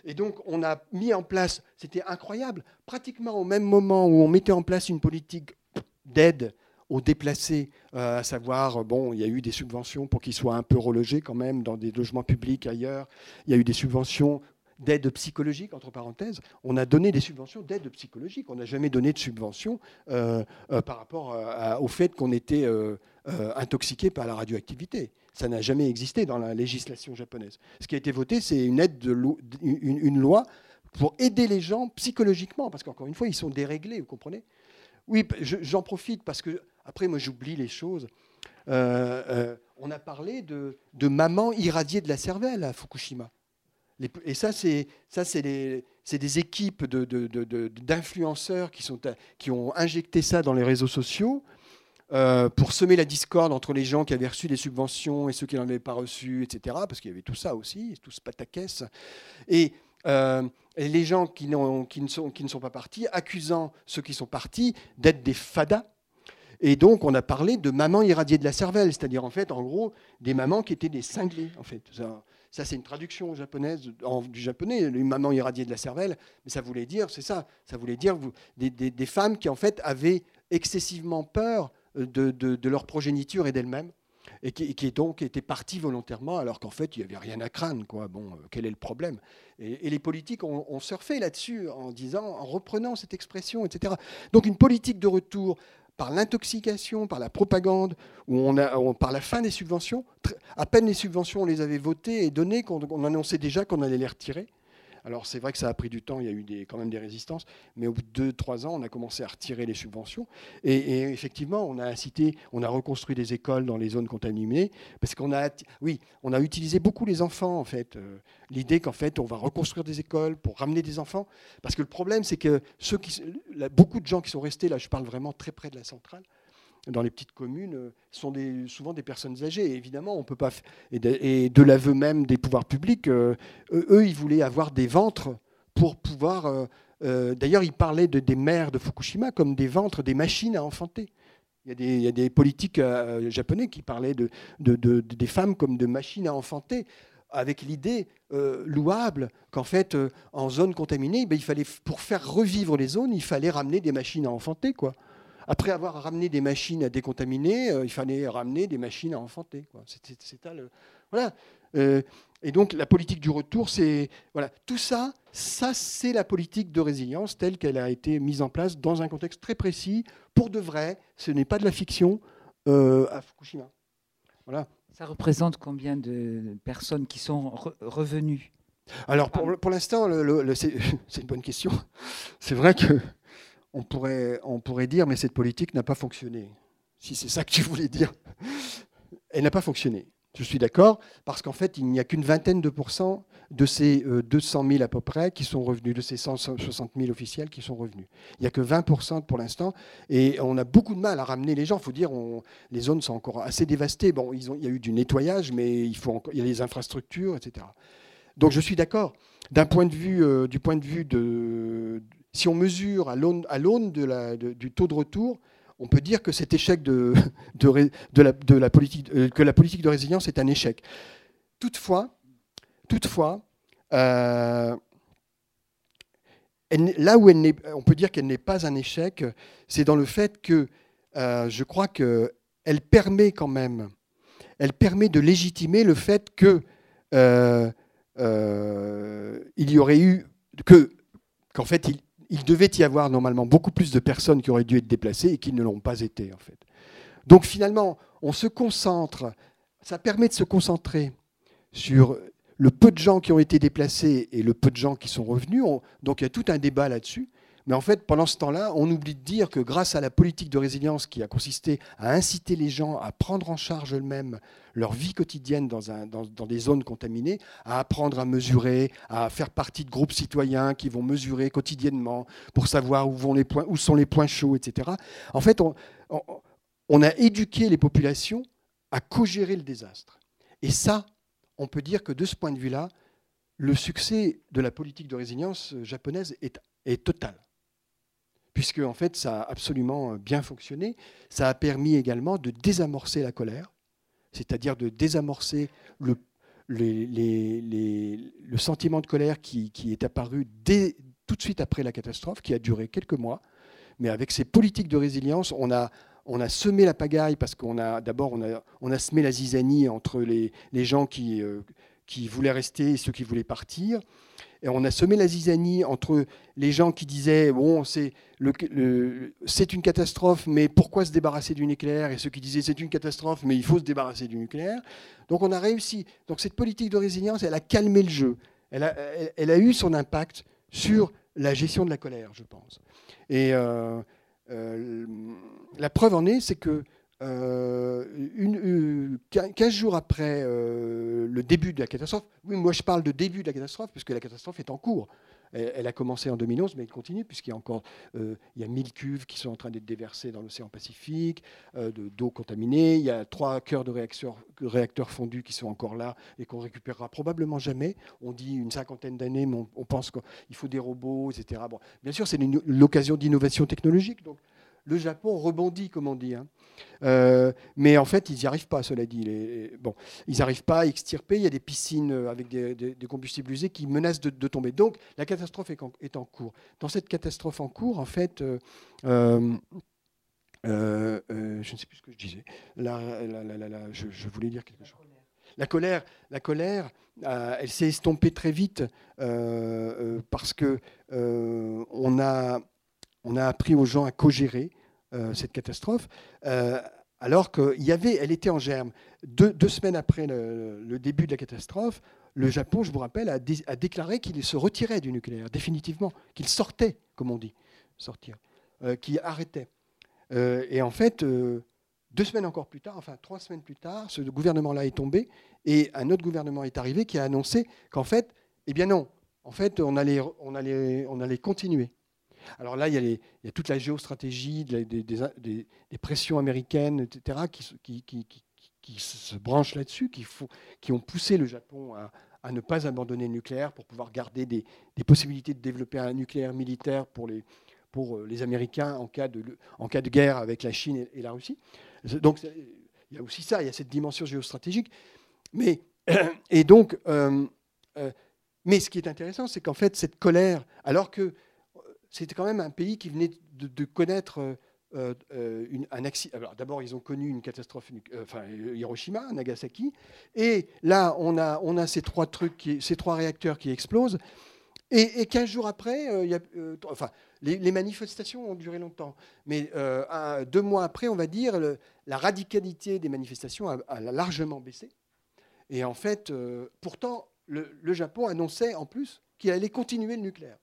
Et donc, on a mis en place, c'était incroyable, pratiquement au même moment où on mettait en place une politique d'aide aux déplacés, euh, à savoir, bon, il y a eu des subventions pour qu'ils soient un peu relogés quand même dans des logements publics ailleurs. Il y a eu des subventions d'aide psychologique, entre parenthèses. On a donné des subventions d'aide psychologique. On n'a jamais donné de subventions euh, euh, par rapport au fait qu'on était euh, intoxiqué par la radioactivité. Ça n'a jamais existé dans la législation japonaise. Ce qui a été voté, c'est une, aide de une, loi pour aider les gens psychologiquement, parce qu'encore une fois, ils sont déréglés, vous comprenez? Oui, j'en profite parce que, après, moi, j'oublie les choses. on a parlé de, de maman irradiée de la cervelle à Fukushima. Et ça, c'est des équipes d'influenceurs qui, qui ont injecté ça dans les réseaux sociaux euh, pour semer la discorde entre les gens qui avaient reçu des subventions et ceux qui n'en avaient pas reçu, etc. Parce qu'il y avait tout ça aussi, tout ce pataquès. Et, euh, les gens qui, ne sont, pas partis, accusant ceux qui sont partis d'être des fadas. Et donc, on a parlé de mamans irradiées de la cervelle, c'est-à-dire, en fait, en gros, des mamans qui étaient des cinglés, en fait. Ça, c'est une traduction japonaise du japonais, une maman irradiée de la cervelle, mais ça voulait dire, c'est ça, ça voulait dire des, femmes qui en fait avaient excessivement peur de, leur progéniture et d'elles-mêmes, et qui, donc étaient parties volontairement, alors qu'en fait, il n'y avait rien à craindre. Quoi. Bon, euh, quel est le problème? Et, les politiques ont, surfé là-dessus en disant, en reprenant cette expression, etc. Donc une politique de retour par l'intoxication, par la propagande, ou on a, par la fin des subventions. À peine les subventions, on les avait votées et données, qu'on on annonçait déjà qu'on allait les retirer. Alors c'est vrai que ça a pris du temps, il y a eu des, quand même des résistances, mais au bout de deux, trois ans, on a commencé à retirer les subventions. Et, effectivement, on a incité, on a reconstruit des écoles dans les zones contaminées, parce qu'on a, oui, on a utilisé beaucoup les enfants en fait. Euh, l'idée qu'en fait, on va reconstruire des écoles pour ramener des enfants, parce que le problème, c'est que ceux qui, beaucoup de gens qui sont restés là, je parle vraiment très près de la centrale, dans les petites communes euh, sont souvent des personnes âgées. évidemment, on peut pas. Et de, l'aveu même des pouvoirs publics, euh, eux, ils voulaient avoir des ventres pour pouvoir. Euh, d'ailleurs, ils parlaient de, des mères de Fukushima comme des ventres, des machines à enfanter. Il y a des, politiques japonais qui parlaient de, des femmes comme de machines à enfanter avec l'idée louable qu'en fait, en zone contaminée, ben, il fallait, pour faire revivre les zones, il fallait ramener des machines à enfanter. Quoi. Après avoir ramené des machines à décontaminer, euh, il fallait ramener des machines à enfanter. C'était le... Voilà. Euh, et donc la politique du retour, c'est voilà tout ça, ça c'est la politique de résilience telle qu'elle a été mise en place dans un contexte très précis, pour de vrai. Ce n'est pas de la fiction euh, à Fukushima. Voilà. Ça représente combien de personnes qui sont revenues? Alors pour, pour l'instant, c'est une bonne question. C'est vrai que on pourrait, on pourrait dire, mais cette politique n'a pas fonctionné. Si c'est ça que tu voulais dire. Elle n'a pas fonctionné. Je suis d'accord, parce qu'en fait, il n'y a qu'une vingtaine de pourcents de ces 200 euh, 000 à peu près qui sont revenus, de ces 160 000 officiels qui sont revenus. Il n'y a que 20% pour l'instant, et on a beaucoup de mal à ramener les gens. Il faut dire, les zones sont encore assez dévastées. Bon, ils ont, il y a eu du nettoyage, mais il, faut il y a les infrastructures, etc. Donc je suis d'accord. D'un point de vue, euh, du point de vue de, si on mesure à l'aune du taux de retour, on peut dire que cet échec de, la, politique, euh, que la politique de résilience est un échec. Toutefois, toutefois euh, là où on peut dire qu'elle n'est pas un échec, c'est dans le fait que euh, je crois qu'elle permet quand même, elle permet de légitimer le fait que il y aurait eu que qu'en fait il, il devait y avoir normalement beaucoup plus de personnes qui auraient dû être déplacées et qui ne l'ont pas été en fait. Donc finalement, on se concentre, ça permet de se concentrer sur le peu de gens qui ont été déplacés et le peu de gens qui sont revenus. donc il y a tout un débat là-dessus. Mais en fait, pendant ce temps-là, on oublie de dire que grâce à la politique de résilience qui a consisté à inciter les gens à prendre en charge eux-mêmes leur vie quotidienne dans, des zones contaminées, à apprendre à mesurer, à faire partie de groupes citoyens qui vont mesurer quotidiennement pour savoir où, sont les points chauds, etc. En fait, on, a éduqué les populations à co-gérer le désastre. Et ça, on peut dire que de ce point de vue-là, le succès de la politique de résilience japonaise est total puisque en fait ça a absolument bien fonctionné. Ça a permis également de désamorcer la colère, c'est-à-dire de désamorcer le, sentiment de colère qui, est apparu tout de suite après la catastrophe, qui a duré quelques mois. Mais avec ces politiques de résilience, on a, semé la pagaille parce qu'on a d'abord on a, semé la zizanie entre les, les gens qui, euh, qui voulaient rester et ceux qui voulaient partir. Et on a semé la zizanie entre les gens qui disaient bon, c'est une catastrophe, mais pourquoi se débarrasser du nucléaire? Et ceux qui disaient c'est une catastrophe, mais il faut se débarrasser du nucléaire. Donc on a réussi. Donc cette politique de résilience, elle a calmé le jeu. Elle a, elle, a eu son impact sur la gestion de la colère, je pense. Et euh, euh, la preuve en est, c'est que euh, une, 15 jours après euh, le début de la catastrophe, oui, moi je parle de début de la catastrophe, puisque la catastrophe est en cours. Elle, a commencé en 2011, mais elle continue, puisqu'il y a encore euh, il y a 1000 cuves qui sont en train d'être déversées dans l'océan Pacifique, d'eau contaminée. Il y a trois cœurs de réacteurs, réacteurs, fondus qui sont encore là et qu'on récupérera probablement jamais. On dit une cinquantaine d'années, mais on, pense qu'il faut des robots, etc. Bien sûr, c'est l'occasion d'innovation technologique. Le Japon rebondit, comme on dit. Hein. Euh, mais en fait, ils n'y arrivent pas, cela dit. bon, ils n'arrivent pas à extirper. Il y a des piscines euh, avec des, combustibles usés qui menacent de, tomber. Donc, la catastrophe est en, cours. Dans cette catastrophe en cours, en fait, euh, je ne sais plus ce que je disais. je, voulais dire quelque chose. La colère, la colère elle s'est estompée très vite parce que on a on a appris aux gens à co-gérer euh, cette catastrophe, euh, alors qu'il y avait, elle était en germe. Deux, semaines après le, début de la catastrophe, le Japon, je vous rappelle, a, déclaré qu'il se retirait du nucléaire, définitivement, qu'il sortait, comme on dit, sortir, euh, qu'il arrêtait. et en fait, deux semaines encore plus tard, enfin trois semaines plus tard, ce gouvernement-là est tombé et un autre gouvernement est arrivé qui a annoncé qu'en fait, eh bien non, en fait, on allait, on allait, on allait continuer. Alors là, il y a, toute la géostratégie, des, pressions américaines, etc., qui, se branchent là-dessus, qui, ont poussé le Japon à, ne pas abandonner le nucléaire pour pouvoir garder des, possibilités de développer un nucléaire militaire pour les, euh, Américains en cas, de, guerre avec la Chine et, la Russie. Donc il y a aussi ça, il y a cette dimension géostratégique. Mais, et donc, euh, euh, mais ce qui est intéressant, c'est qu'en fait, cette colère, alors que c'était quand même un pays qui venait de, connaître euh, euh, un accident. D'abord, ils ont connu une catastrophe, euh, enfin Hiroshima, Nagasaki, et là, on a, ces trois trucs, ces trois réacteurs qui explosent. Et, 15 jours après, les, manifestations ont duré longtemps, mais deux mois après, on va dire, la radicalité des manifestations a, largement baissé. Et en fait, pourtant, le Japon annonçait en plus qu'il allait continuer le nucléaire.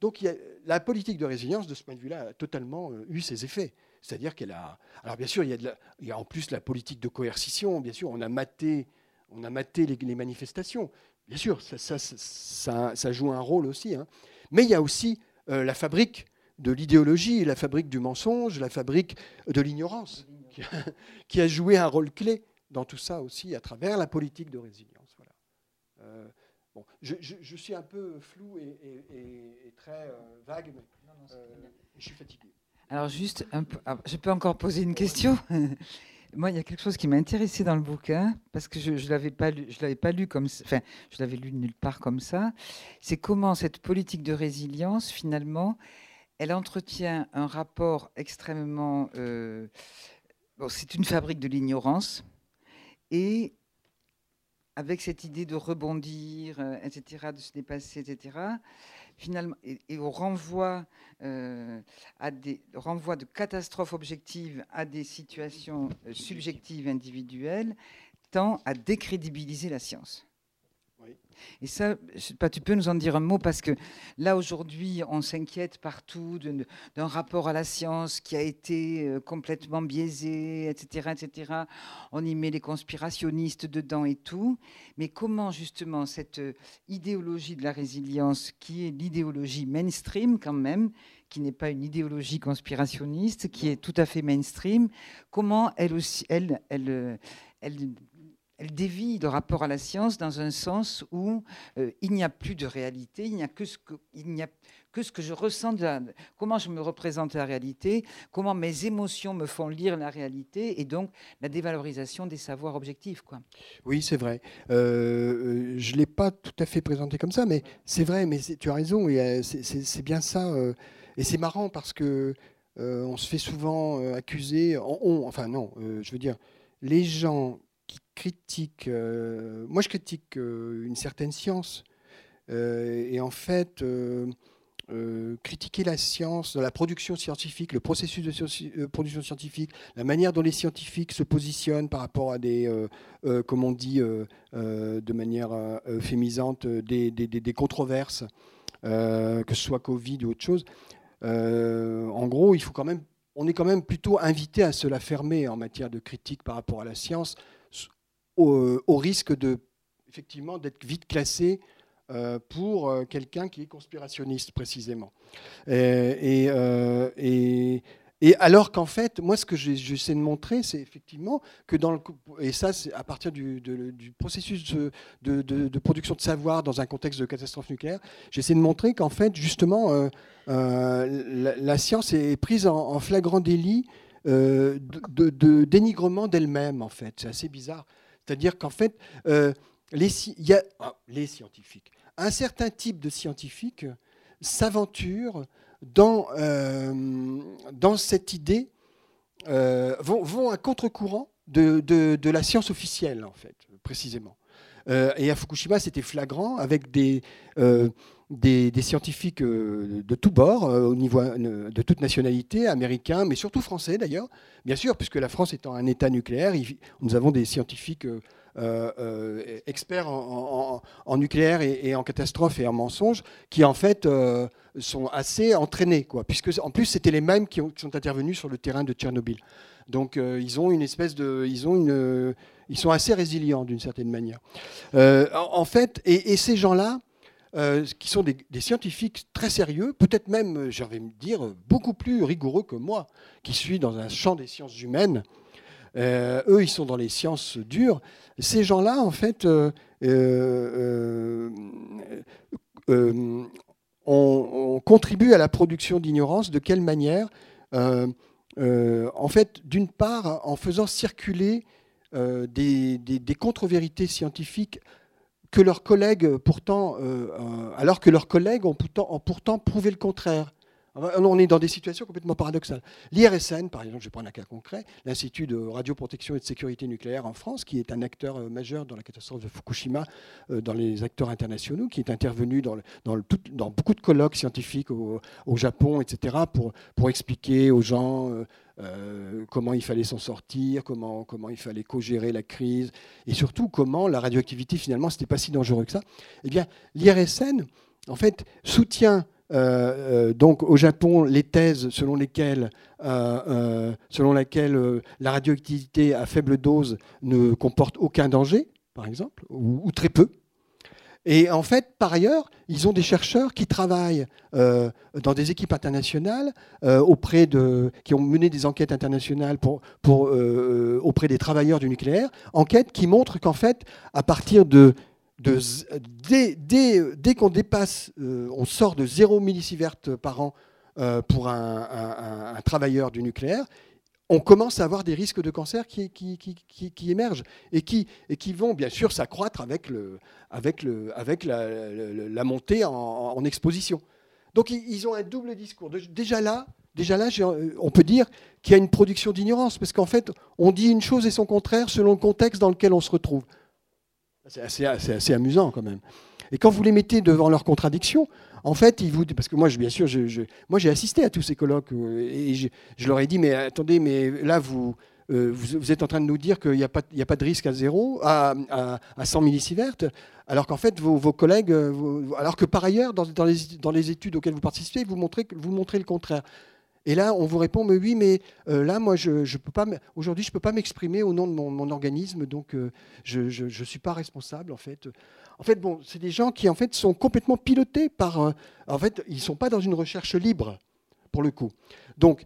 Donc la politique de résilience, de ce point de vue-là, a totalement eu ses effets. C'est-à-dire qu'elle a. Alors, bien sûr, il y, a de il y, a en plus la politique de coercition. Bien sûr, on a maté, on a maté les, manifestations. Bien sûr, ça, ça, ça, joue un rôle aussi. Hein. Mais il y a aussi la fabrique de l'idéologie, la fabrique du mensonge, la fabrique de l'ignorance, qui, a joué un rôle clé dans tout ça aussi à travers la politique de résilience. Voilà. Euh, bon, je, suis un peu flou et, très euh, vague, mais euh, je suis fatigué. Alors juste, un peu, ah, je peux encore poser une question? Moi, il y a quelque chose qui m'a intéressé dans le bouquin, parce que je ne l'avais pas lu, je l'avais pas lu comme, enfin, je l'avais lu nulle part comme ça. C'est comment cette politique de résilience, finalement, elle entretient un rapport extrêmement... Euh, c'est une fabrique de l'ignorance. Et avec cette idée de rebondir, euh, etc., de se dépasser, etc., finalement, et, au renvoi, euh, à des, renvoi de catastrophes objectives à des situations subjectives individuelles, tend à décrédibiliser la science. Et ça, pas, tu peux nous en dire un mot parce que là aujourd'hui, on s'inquiète partout d'un rapport à la science qui a été euh, complètement biaisé, etc., etc. On y met les conspirationnistes dedans et tout. Mais comment justement cette euh, idéologie de la résilience, qui est l'idéologie mainstream quand même, qui n'est pas une idéologie conspirationniste, qui est tout à fait mainstream, comment elle aussi, elle, elle, euh, elle elle dévie le rapport à la science dans un sens où euh, il n'y a plus de réalité, il n'y a que ce que, je ressens, comment je me représente la réalité, comment mes émotions me font lire la réalité, et donc la dévalorisation des savoirs objectifs. Quoi. Oui, c'est vrai. Euh, euh, je ne l'ai pas tout à fait présenté comme ça, mais c'est vrai, mais tu as raison, c'est bien ça. et c'est marrant parce que on se fait souvent accuser, on, enfin non, je veux dire, les gens euh, moi je critique euh, une certaine science. Euh, et en fait, critiquer la science, la production scientifique, le processus de production scientifique, la manière dont les scientifiques se positionnent par rapport à des, comme on dit de manière fémisante, des, des, des controverses, que ce soit Covid ou autre chose. en gros, il faut quand même, on est quand même plutôt invité à se la fermer en matière de critique par rapport à la science, au, risque de, effectivement d'être vite classé euh, pour euh, quelqu'un qui est conspirationniste précisément. Et, euh, et, alors qu'en fait, moi ce que j'essaie de montrer, c'est effectivement que dans le et ça c'est à partir du, processus de, production de savoir dans un contexte de catastrophe nucléaire, j'essaie de montrer qu'en fait justement la, science est prise en, en flagrant délit de, dénigrement d'elle-même en fait. C'est assez bizarre. C'est-à-dire qu'en fait, euh, les, y a, ah, les scientifiques, un certain type de scientifiques s'aventurent dans, euh, dans cette idée, euh, vont, vont, à contre-courant de, de, la science officielle, en fait, précisément. et à Fukushima, c'était flagrant, avec des, des, scientifiques de tous bords, au niveau de toute nationalité, américains, mais surtout français d'ailleurs, bien sûr, puisque la France étant un État nucléaire, nous avons des scientifiques euh, euh, experts en, nucléaire et, en catastrophe et en mensonges, qui en fait euh, sont assez entraînés, quoi, puisque en plus c'était les mêmes qui, sont intervenus sur le terrain de Tchernobyl. Donc ils ont une espèce de, ils ont une, ils sont assez résilients d'une certaine manière. en, fait, et ces gens-là, euh, qui sont des, scientifiques très sérieux, peut-être même, euh, j'avais me dire, beaucoup plus rigoureux que moi, qui suis dans un champ des sciences humaines. Euh, eux, ils sont dans les sciences dures. Ces gens-là, en fait, on, contribue à la production d'ignorance. De quelle manière En fait, d'une part, en faisant circuler des contre-vérités scientifiques que leurs collègues, pourtant, euh, euh, alors que leurs collègues ont pourtant, prouvé le contraire. On est dans des situations complètement paradoxales. L'IRSN, par exemple, je vais prendre un cas concret, l'Institut de radioprotection et de sécurité nucléaire en France, qui est un acteur euh, majeur dans la catastrophe de Fukushima, dans les acteurs internationaux, qui est intervenu dans, beaucoup de colloques scientifiques au, Japon, etc., pour expliquer aux gens euh, comment il fallait s'en sortir, comment, il fallait co-gérer la crise, et surtout comment la radioactivité, finalement, ce n'était pas si dangereux que ça. Eh bien, l'IRSN, en fait, soutient donc au Japon, les thèses selon lesquelles, selon laquelle la radioactivité à faible dose ne comporte aucun danger, par exemple, ou très peu, et en fait, par ailleurs, ils ont des chercheurs qui travaillent euh, dans des équipes internationales euh, auprès de, qui ont mené des enquêtes internationales euh, auprès des travailleurs du nucléaire, enquêtes qui montrent qu'en fait, à partir de, dès, qu'on dépasse, on sort de 0 millisievert par an pour un, travailleur du nucléaire, on commence à avoir des risques de cancer qui, émergent et qui, vont bien sûr s'accroître avec, la, montée en, exposition. Donc ils ont un double discours. Déjà là, là on peut dire qu'il y a une production d'ignorance, parce qu'en fait, on dit une chose et son contraire selon le contexte dans lequel on se retrouve. C'est assez, assez, amusant quand même. Et quand vous les mettez devant leurs contradictions, en fait, ils vous, parce que moi, bien sûr, moi, j'ai assisté à tous ces colloques euh, et je, leur ai dit, mais attendez, mais là, vous, euh, vous, êtes en train de nous dire qu'il n'y a, pas, de risque à zéro, à, à, 100 millisieverts, alors qu'en fait, vos, collègues, euh, alors que par ailleurs, dans, les, dans, les, études auxquelles vous participez, vous montrez, vous montrez le contraire. Et là, on vous répond, mais oui, mais là, moi, je, je peux pas, aujourd'hui, je ne peux pas m'exprimer au nom de mon, organisme, donc je ne suis pas responsable, en fait. En fait, bon, c'est des gens qui en fait sont complètement pilotés par. Euh, en fait, ils ne sont pas dans une recherche libre, pour le coup. Donc,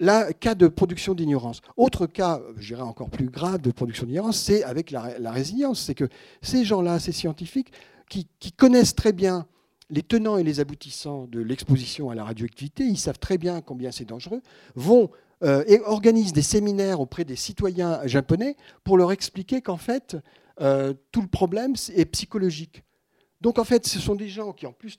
là, cas de production d'ignorance. Autre cas, je dirais encore plus grave de production d'ignorance, c'est avec la, résilience. C'est que ces gens-là, ces scientifiques, qui, connaissent très bien les tenants et les aboutissants de l'exposition à la radioactivité, ils savent très bien combien c'est dangereux, vont euh, et organisent des séminaires auprès des citoyens japonais pour leur expliquer qu'en fait, euh, tout le problème est psychologique. Donc en fait, ce sont des gens qui en plus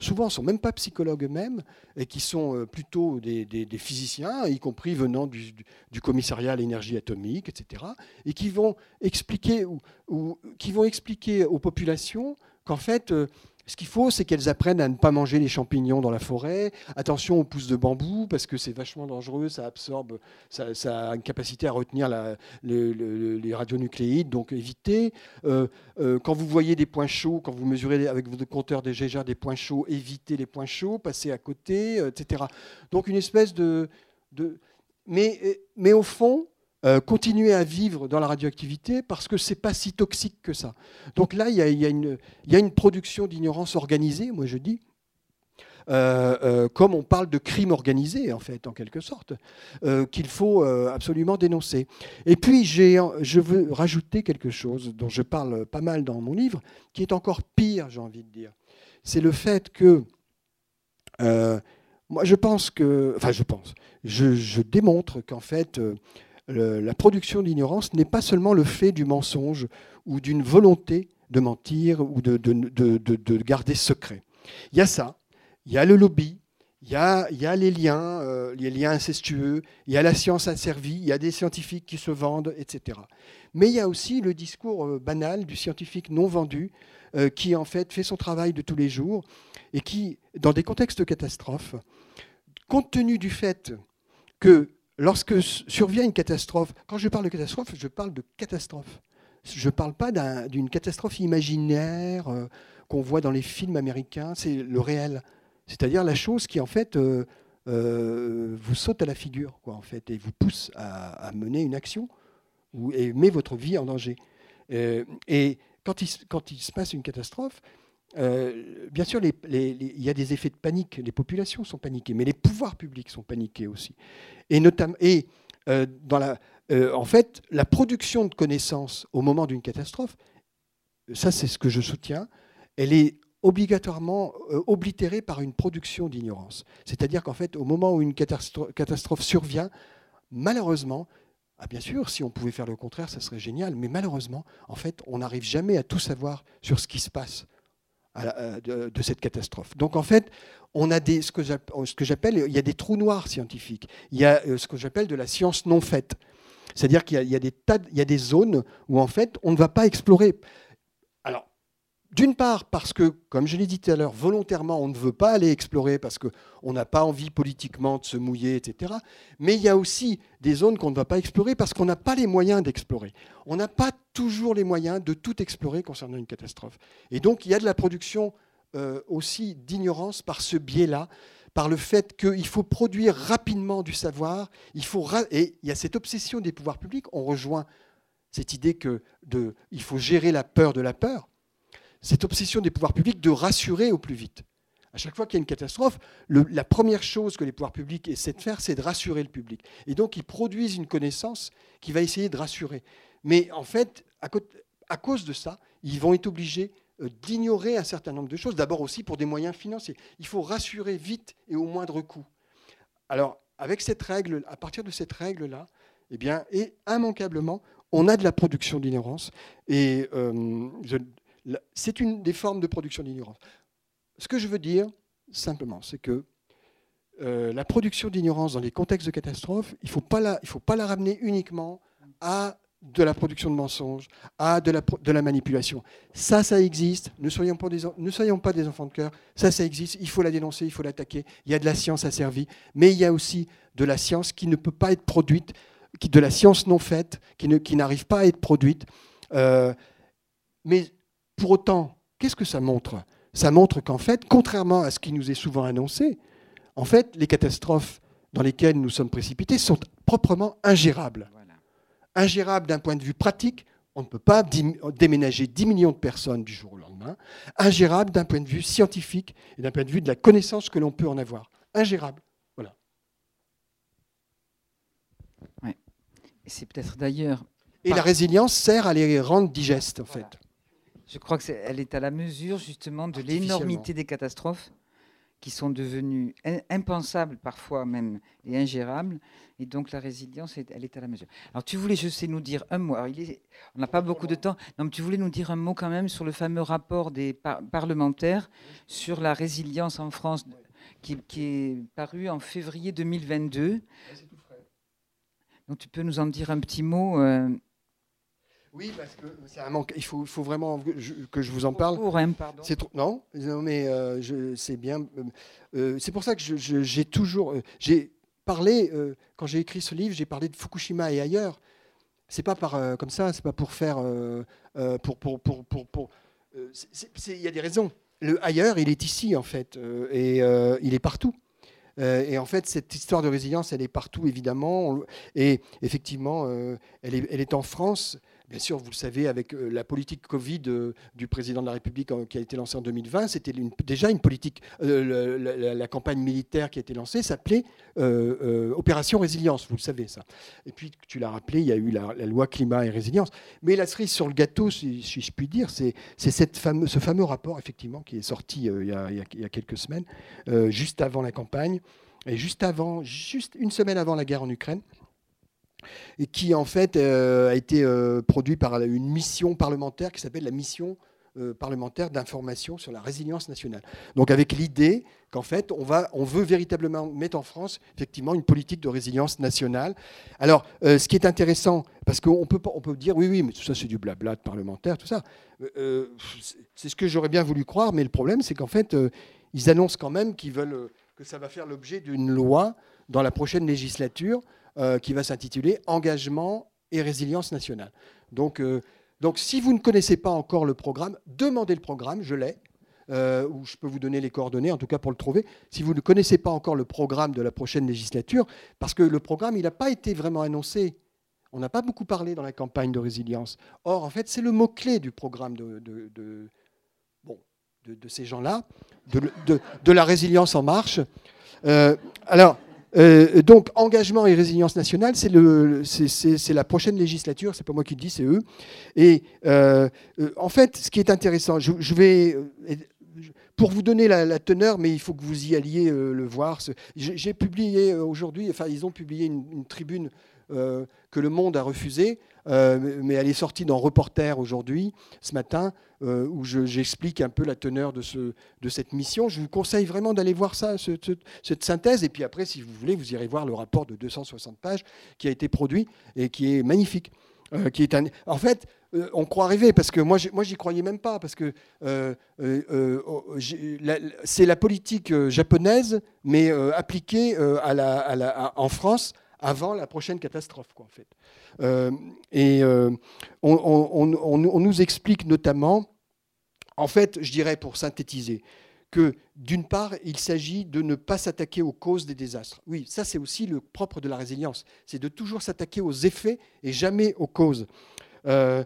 souvent ne sont même pas psychologues eux-mêmes et qui sont euh, plutôt des, physiciens, y compris venant du, commissariat à l'énergie atomique, etc., et qui vont expliquer, ou, qui vont expliquer aux populations qu'en fait, euh, ce qu'il faut, c'est qu'elles apprennent à ne pas manger les champignons dans la forêt. Attention aux pousses de bambou, parce que c'est vachement dangereux, ça absorbe, ça, a une capacité à retenir les radionucléides, donc évitez. Euh, euh, quand vous voyez des points chauds, quand vous mesurez avec votre compteur des GGR des points chauds, évitez les points chauds, passez à côté, euh, etc. Donc une espèce de... de mais, mais au fond, euh, continuer à vivre dans la radioactivité parce que ce n'est pas si toxique que ça. Donc là, il y a, une, production d'ignorance organisée, moi je dis, euh, euh, comme on parle de crime organisé, en fait, en quelque sorte, qu'il faut absolument dénoncer. Et puis, je veux rajouter quelque chose dont je parle pas mal dans mon livre, qui est encore pire, j'ai envie de dire. C'est le fait que, moi je pense que, enfin je pense, je démontre qu'en fait, la production d'ignorance n'est pas seulement le fait du mensonge ou d'une volonté de mentir ou de, de, garder secret. Il y a ça, il y a le lobby, il y a, il y a les liens, euh, incestueux, il y a la science asservie, il y a des scientifiques qui se vendent, etc. Mais il y a aussi le discours euh, banal du scientifique non vendu, euh, qui en fait fait son travail de tous les jours et qui, dans des contextes de catastrophe, compte tenu du fait que lorsque survient une catastrophe, quand je parle de catastrophe, je parle de catastrophe. Je ne parle pas d'une catastrophe imaginaire euh, qu'on voit dans les films américains, c'est le réel. C'est-à-dire la chose qui, en fait, euh, euh, vous saute à la figure, quoi, en fait, et vous pousse à, mener une action ou, et met votre vie en danger. et quand il, quand il se passe une catastrophe, euh, bien sûr, il y a des effets de panique. Les populations sont paniquées, mais les pouvoirs publics sont paniqués aussi. Et, notamment, et euh, dans la, euh, en fait, la production de connaissances au moment d'une catastrophe, ça c'est ce que je soutiens, elle est obligatoirement oblitérée par une production d'ignorance. C'est-à-dire qu'en fait, au moment où une catastrophe, catastrophe survient, malheureusement, ah bien sûr, si on pouvait faire le contraire, ça serait génial, mais malheureusement, en fait, on n'arrive jamais à tout savoir sur ce qui se passe euh, de, cette catastrophe. Donc en fait, on a des, ce que j'appelle, il y a des trous noirs scientifiques. Il y a euh, ce que j'appelle de la science non faite. C'est-à-dire qu'il y, a des tas, il y a des zones où en fait on ne va pas explorer. D'une part, parce que, comme je l'ai dit tout à l'heure, volontairement, on ne veut pas aller explorer parce qu'on n'a pas envie politiquement de se mouiller, etc. Mais il y a aussi des zones qu'on ne va pas explorer parce qu'on n'a pas les moyens d'explorer. On n'a pas toujours les moyens de tout explorer concernant une catastrophe. Et donc, il y a de la production aussi d'ignorance par ce biais-là, par le fait qu'il faut produire rapidement du savoir, il faut et il y a cette obsession des pouvoirs publics, on rejoint cette idée que faut gérer la peur de la peur, cette obsession des pouvoirs publics de rassurer au plus vite. À chaque fois qu'il y a une catastrophe, la première chose que les pouvoirs publics essaient de faire, c'est de rassurer le public. Et donc, ils produisent une connaissance qui va essayer de rassurer. Mais en fait, à, cause de ça, ils vont être obligés euh, d'ignorer un certain nombre de choses, d'abord aussi pour des moyens financiers. Il faut rassurer vite et au moindre coût. Alors, avec cette règle, à partir de cette règle-là, eh bien, et immanquablement, on a de la production d'ignorance. Et euh, c'est une des formes de production d'ignorance. Ce que je veux dire, simplement, c'est que euh, la production d'ignorance dans les contextes de catastrophe, il ne faut, pas la, faut pas la ramener uniquement à de la production de mensonges, à de la, manipulation. Ça, ça existe. Ne soyons, pas des, enfants de cœur. Ça, ça existe. Il faut la dénoncer, il faut l'attaquer. Il y a de la science asservie, mais il y a aussi de la science qui ne peut pas être produite, de la science non faite, qui n'arrive pas à être produite. Euh, mais pour autant, qu'est-ce que ça montre? Ça montre qu'en fait, contrairement à ce qui nous est souvent annoncé, en fait, les catastrophes dans lesquelles nous sommes précipités sont proprement ingérables. Ingérables d'un point de vue pratique, on ne peut pas déménager 10 millions de personnes du jour au lendemain. Ingérable d'un point de vue scientifique et d'un point de vue de la connaissance que l'on peut en avoir. Ingérable. Voilà. Et c'est peut-être d'ailleurs. Et la résilience sert à les rendre digestes, en fait. Je crois qu'elle est à la mesure justement de l'énormité des catastrophes qui sont devenues impensables parfois même et ingérables. Et donc la résilience, elle est à la mesure. Alors tu voulais, je sais, nous dire un mot. Alors, il on n'a pas beaucoup de temps. Non, mais tu voulais nous dire un mot quand même sur le fameux rapport des parlementaires sur la résilience en France qui, est paru en février 2022. Donc tu peux nous en dire un petit mot euh, oui, parce que c'est un manque. Il faut, faut vraiment que je vous en parle. pardon. C'est trop, non, mais euh, c'est bien. Euh, euh, c'est pour ça que j'ai toujours. j'ai parlé, quand j'ai écrit ce livre, j'ai parlé de Fukushima et ailleurs. C'est pas par, comme ça, c'est pas pour faire. pour, pour, pour, pour, Il y a des raisons. Le ailleurs, il est ici, en fait, et il est partout. et en fait, cette histoire de résilience, elle est partout, évidemment. Et effectivement, elle, est, elle est en France. Bien sûr, vous le savez, avec euh, la politique Covid euh, du président de la République qui a été lancée en 2020, c'était déjà une politique. Euh, la, campagne militaire qui a été lancée s'appelait Opération Résilience, vous le savez ça. Et puis, tu l'as rappelé, il y a eu la, loi climat et résilience. Mais la cerise sur le gâteau, si, je puis dire, c'est ce fameux rapport, effectivement, qui est sorti il y, a, il, y a, quelques semaines, juste avant la campagne, et juste avant, juste une semaine avant la guerre en Ukraine et qui en fait euh, a été euh, produit par une mission parlementaire qui s'appelle la mission euh, parlementaire d'information sur la résilience nationale. Donc avec l'idée qu'en fait on, va, on veut véritablement mettre en France effectivement une politique de résilience nationale. Alors ce qui est intéressant, parce qu'on peut, on peut dire oui oui mais tout ça c'est du blabla de parlementaire, tout ça. c'est ce que j'aurais bien voulu croire, mais le problème c'est qu'en fait ils annoncent quand même qu'ils veulent que ça va faire l'objet d'une loi dans la prochaine législature euh, qui va s'intituler Engagement et résilience nationale. Donc, euh, donc, si vous ne connaissez pas encore le programme, demandez le programme, je l'ai, euh, ou je peux vous donner les coordonnées, en tout cas pour le trouver. Si vous ne connaissez pas encore le programme de la prochaine législature, parce que le programme, il n'a pas été vraiment annoncé. On n'a pas beaucoup parlé dans la campagne de résilience. Or, en fait, c'est le mot-clé du programme de, bon, de, ces gens-là, de, la résilience en marche. alors, euh, donc, engagement et résilience nationale, c'est la prochaine législature, c'est pas moi qui le dis, c'est eux. Et euh, euh, en fait, ce qui est intéressant, je, vais. Pour vous donner la, teneur, mais il faut que vous y alliez le voir. J'ai publié aujourd'hui, enfin, ils ont publié une, tribune que Le Monde a refusée, mais elle est sortie dans Reporter aujourd'hui, ce matin, euh, où j'explique un peu la teneur de, ce, de, cette mission. Je vous conseille vraiment d'aller voir ça, cette synthèse. Et puis après, si vous voulez, vous irez voir le rapport de 260 pages qui a été produit et qui est magnifique. Euh, qui est. En fait, euh, on croit rêver parce que moi, moi, j'y croyais même pas parce que oh, c'est la politique japonaise, mais appliquée en France avant la prochaine catastrophe, en fait. Euh, et euh, on, nous explique notamment En fait, je dirais, pour synthétiser, que d'une part, il s'agit de ne pas s'attaquer aux causes des désastres. Oui, ça c'est aussi le propre de la résilience, c'est de toujours s'attaquer aux effets et jamais aux causes. Euh,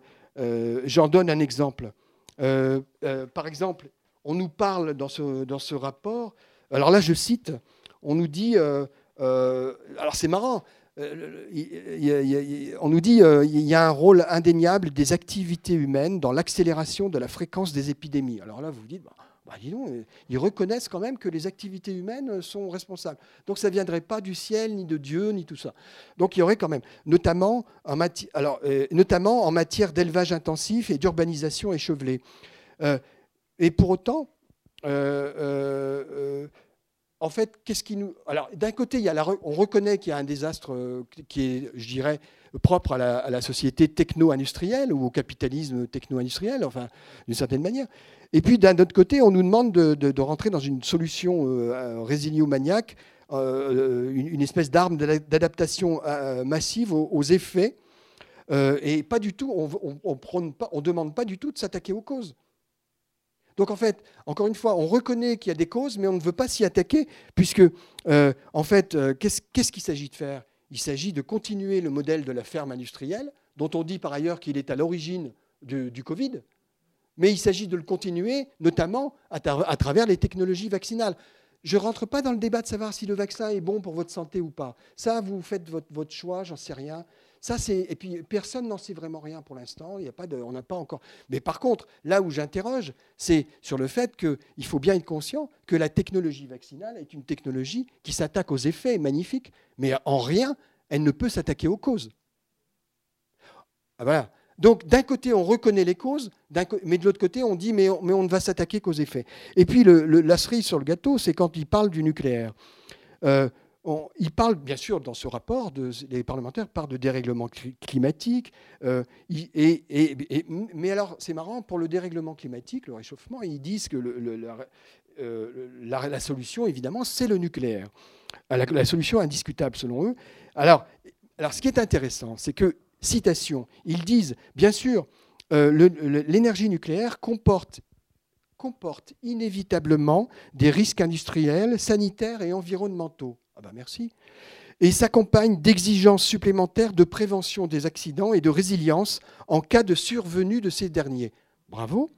j'en donne un exemple. Par exemple, on nous parle dans ce, dans ce rapport, alors là je cite, on nous dit, alors c'est marrant, on nous dit qu'il y a un rôle indéniable des activités humaines dans l'accélération de la fréquence des épidémies. Alors là, vous vous dites, bah, bah, ils reconnaissent quand même que les activités humaines sont responsables. Donc ça ne viendrait pas du ciel, ni de Dieu, ni tout ça. Donc il y aurait quand même, notamment en, alors, euh, notamment en matière d'élevage intensif et d'urbanisation échevelée. Euh, et pour autant, euh, en fait, qu'est-ce qui nous. Alors, d'un côté, on reconnaît qu'il y a un désastre qui est, je dirais, propre à la, société techno-industrielle ou au capitalisme techno-industriel, enfin, d'une certaine manière. Et puis d'un autre côté, on nous demande de, rentrer dans une solution euh, résilio-maniaque, euh, une, espèce d'arme d'adaptation euh, massive aux, effets. et pas du tout, on ne demande pas du tout de s'attaquer aux causes. Donc en fait, encore une fois, on reconnaît qu'il y a des causes, mais on ne veut pas s'y attaquer, puisque en fait, qu'est-ce qu'il s'agit de faire? Il s'agit de continuer le modèle de la ferme industrielle, dont on dit par ailleurs qu'il est à l'origine du Covid, mais il s'agit de le continuer, notamment à, travers les technologies vaccinales. Je ne rentre pas dans le débat de savoir si le vaccin est bon pour votre santé ou pas. Ça, vous faites votre, choix, j'en sais rien. Ça, c'est et puis personne n'en sait vraiment rien pour l'instant. Il y a pas on n'a pas encore. Mais par contre, là où j'interroge, c'est sur le fait qu'il faut bien être conscient que la technologie vaccinale est une technologie qui s'attaque aux effets magnifiques, mais en rien, elle ne peut s'attaquer aux causes. Ah, voilà. Donc d'un côté, on reconnaît les causes, mais de l'autre côté, on dit mais on, ne va s'attaquer qu'aux effets. Et puis la cerise sur le gâteau, c'est quand il parle du nucléaire. Euh, il parle, bien sûr, dans ce rapport, les parlementaires parlent de dérèglement climatique. Euh, mais alors, c'est marrant, pour le dérèglement climatique, le réchauffement, ils disent que euh, la, solution, évidemment, c'est le nucléaire. La, la, solution indiscutable, selon eux. Alors, ce qui est intéressant, c'est que Citation. Ils disent, bien sûr, euh, l'énergie nucléaire comporte inévitablement des risques industriels, sanitaires et environnementaux. Ah ben merci. Et s'accompagne d'exigences supplémentaires de prévention des accidents et de résilience en cas de survenue de ces derniers. Bravo.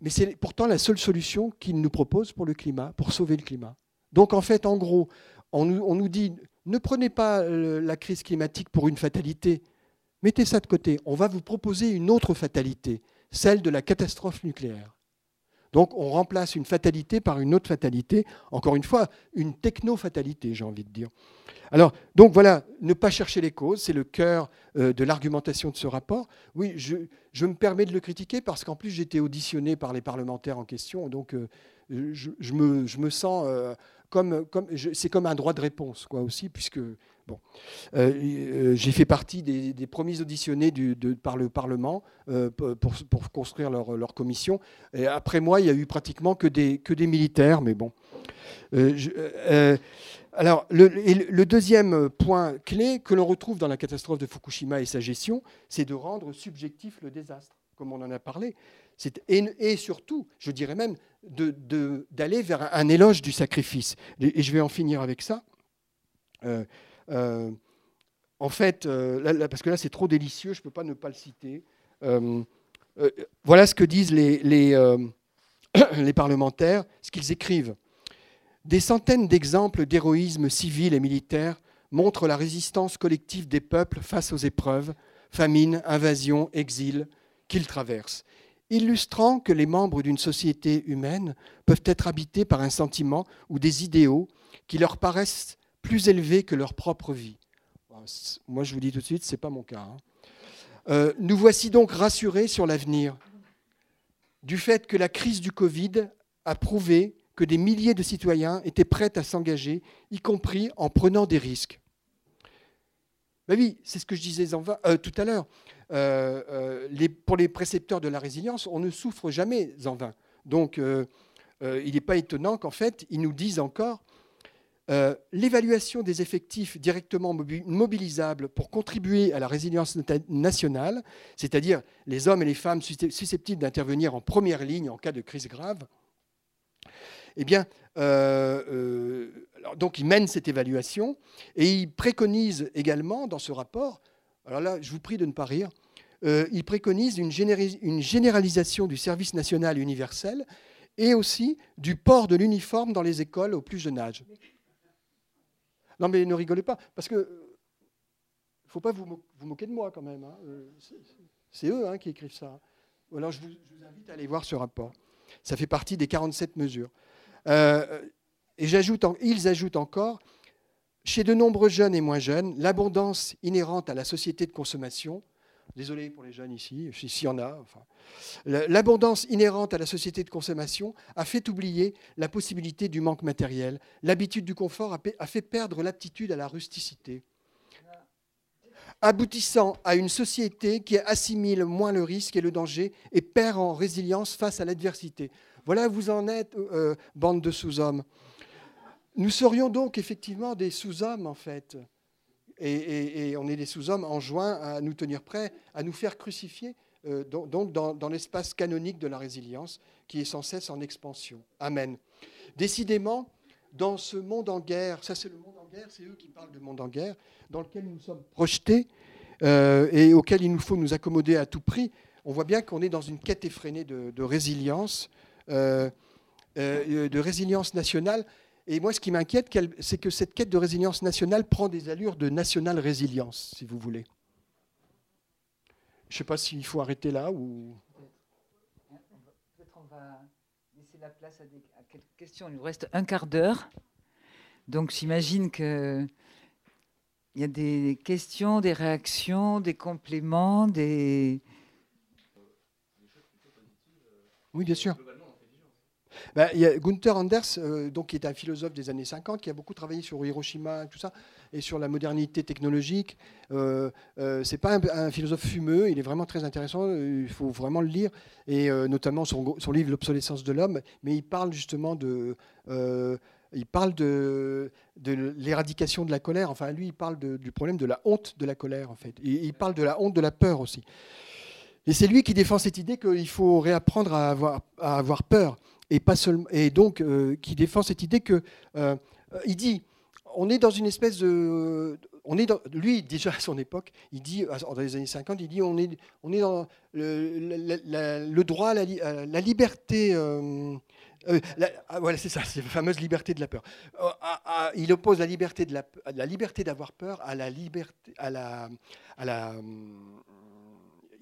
Mais c'est pourtant la seule solution qu'ils nous proposent pour le climat, pour sauver le climat. Donc en fait, en gros, on nous dit ne prenez pas euh, la crise climatique pour une fatalité. Mettez ça de côté. On va vous proposer une autre fatalité, celle de la catastrophe nucléaire. Donc on remplace une fatalité par une autre fatalité, encore une fois, une techno-fatalité, j'ai envie de dire. Alors, donc voilà, ne pas chercher les causes, c'est le cœur euh, de l'argumentation de ce rapport. Oui, je, me permets de le critiquer parce qu'en plus j'étais auditionné par les parlementaires en question, donc euh, je, me, sens comme, c'est comme un droit de réponse, quoi, aussi, puisque euh, euh, j'ai fait partie des, premiers auditionnés par le Parlement euh, pour, construire leur, commission. Après moi, il n'y a eu pratiquement que des, militaires, mais bon. alors, le, deuxième point clé que l'on retrouve dans la catastrophe de Fukushima et sa gestion, c'est de rendre subjectif le désastre, comme on en a parlé. Et, surtout, je dirais même, d'aller vers un éloge du sacrifice. Et je vais en finir avec ça. Euh, en fait, euh, parce que là, c'est trop délicieux, je ne peux pas ne pas le citer. voilà ce que disent les, les parlementaires, ce qu'ils écrivent. Des centaines d'exemples d'héroïsme civil et militaire montrent la résistance collective des peuples face aux épreuves, famine, invasion, exil qu'ils traversent illustrant que les membres d'une société humaine peuvent être habités par un sentiment ou des idéaux qui leur paraissent plus élevés que leur propre vie. Moi, je vous dis tout de suite, ce n'est pas mon cas. Hein. Euh, nous voici donc rassurés sur l'avenir, du fait que la crise du Covid a prouvé que des milliers de citoyens étaient prêts à s'engager, y compris en prenant des risques. Ben oui, c'est ce que je disais euh, tout à l'heure. Euh, pour les précepteurs de la résilience, on ne souffre jamais en vain. Donc, il n'est pas étonnant qu'en fait, ils nous disent encore euh, l'évaluation des effectifs directement mobilisables pour contribuer à la résilience nationale, c'est-à-dire les hommes et les femmes susceptibles d'intervenir en première ligne en cas de crise grave, eh bien, euh, euh, donc il mène cette évaluation et il préconise également dans ce rapport, alors là, je vous prie de ne pas rire, il préconise une, une généralisation du service national universel et aussi du port de l'uniforme dans les écoles au plus jeune âge. Non, mais ne rigolez pas, parce que ne euh, faut pas vous, moquer de moi quand même. Hein. Euh, c'est eux hein, qui écrivent ça. Alors je vous, invite à aller voir ce rapport. Ça fait partie des 47 mesures. Euh, et j'ajoute, ils ajoutent encore, chez de nombreux jeunes et moins jeunes, l'abondance inhérente à la société de consommation Désolé pour les jeunes ici, s'il y en a. L'abondance inhérente à la société de consommation a fait oublier la possibilité du manque matériel. L'habitude du confort a fait perdre l'aptitude à la rusticité, aboutissant à une société qui assimile moins le risque et le danger et perd en résilience face à l'adversité. Voilà, vous en êtes, euh, bande de sous-hommes. Nous serions donc effectivement des sous-hommes, en fait et, on est des sous-hommes en juin à nous tenir prêts, à nous faire crucifier, euh, donc dans, l'espace canonique de la résilience, qui est sans cesse en expansion. Amen. Décidément, dans ce monde en guerre, ça c'est le monde en guerre, c'est eux qui parlent de monde en guerre, dans lequel nous sommes projetés euh, et auquel il nous faut nous accommoder à tout prix, on voit bien qu'on est dans une quête effrénée de, résilience, euh, de résilience nationale et moi, ce qui m'inquiète, c'est que cette quête de résilience nationale prend des allures de nationale résilience, si vous voulez. Je ne sais pas s'il faut arrêter là ou. Peut-être on va laisser la place à, quelques questions. Il nous reste un quart d'heure. Donc j'imagine qu'il y a des questions, des réactions, des compléments, des. Oui, bien sûr. Ben, il y a Gunther Anders, euh, donc, qui est un philosophe des années 50, qui a beaucoup travaillé sur Hiroshima et tout ça, et sur la modernité technologique. Euh, euh c'est pas un, philosophe fumeux, il est vraiment très intéressant, il faut vraiment le lire, et euh, notamment son, livre L'obsolescence de l'homme, mais il parle justement de... il parle de, l'éradication de la colère. Enfin, lui, il parle du problème de la honte de la colère, en fait. Il parle de la honte de la peur aussi. Et c'est lui qui défend cette idée qu'il faut réapprendre à avoir peur et, pas seulement, et donc euh, qui défend cette idée que euh, il dit on est dans une espèce de on est lui déjà à son époque il dit dans les années 50 il dit on est on est dans le, droit à la, liberté euh, ah, voilà, c'est ça, c'est la fameuse liberté de la peur. il oppose la liberté de la, liberté d'avoir peur à la liberté, à la, à la,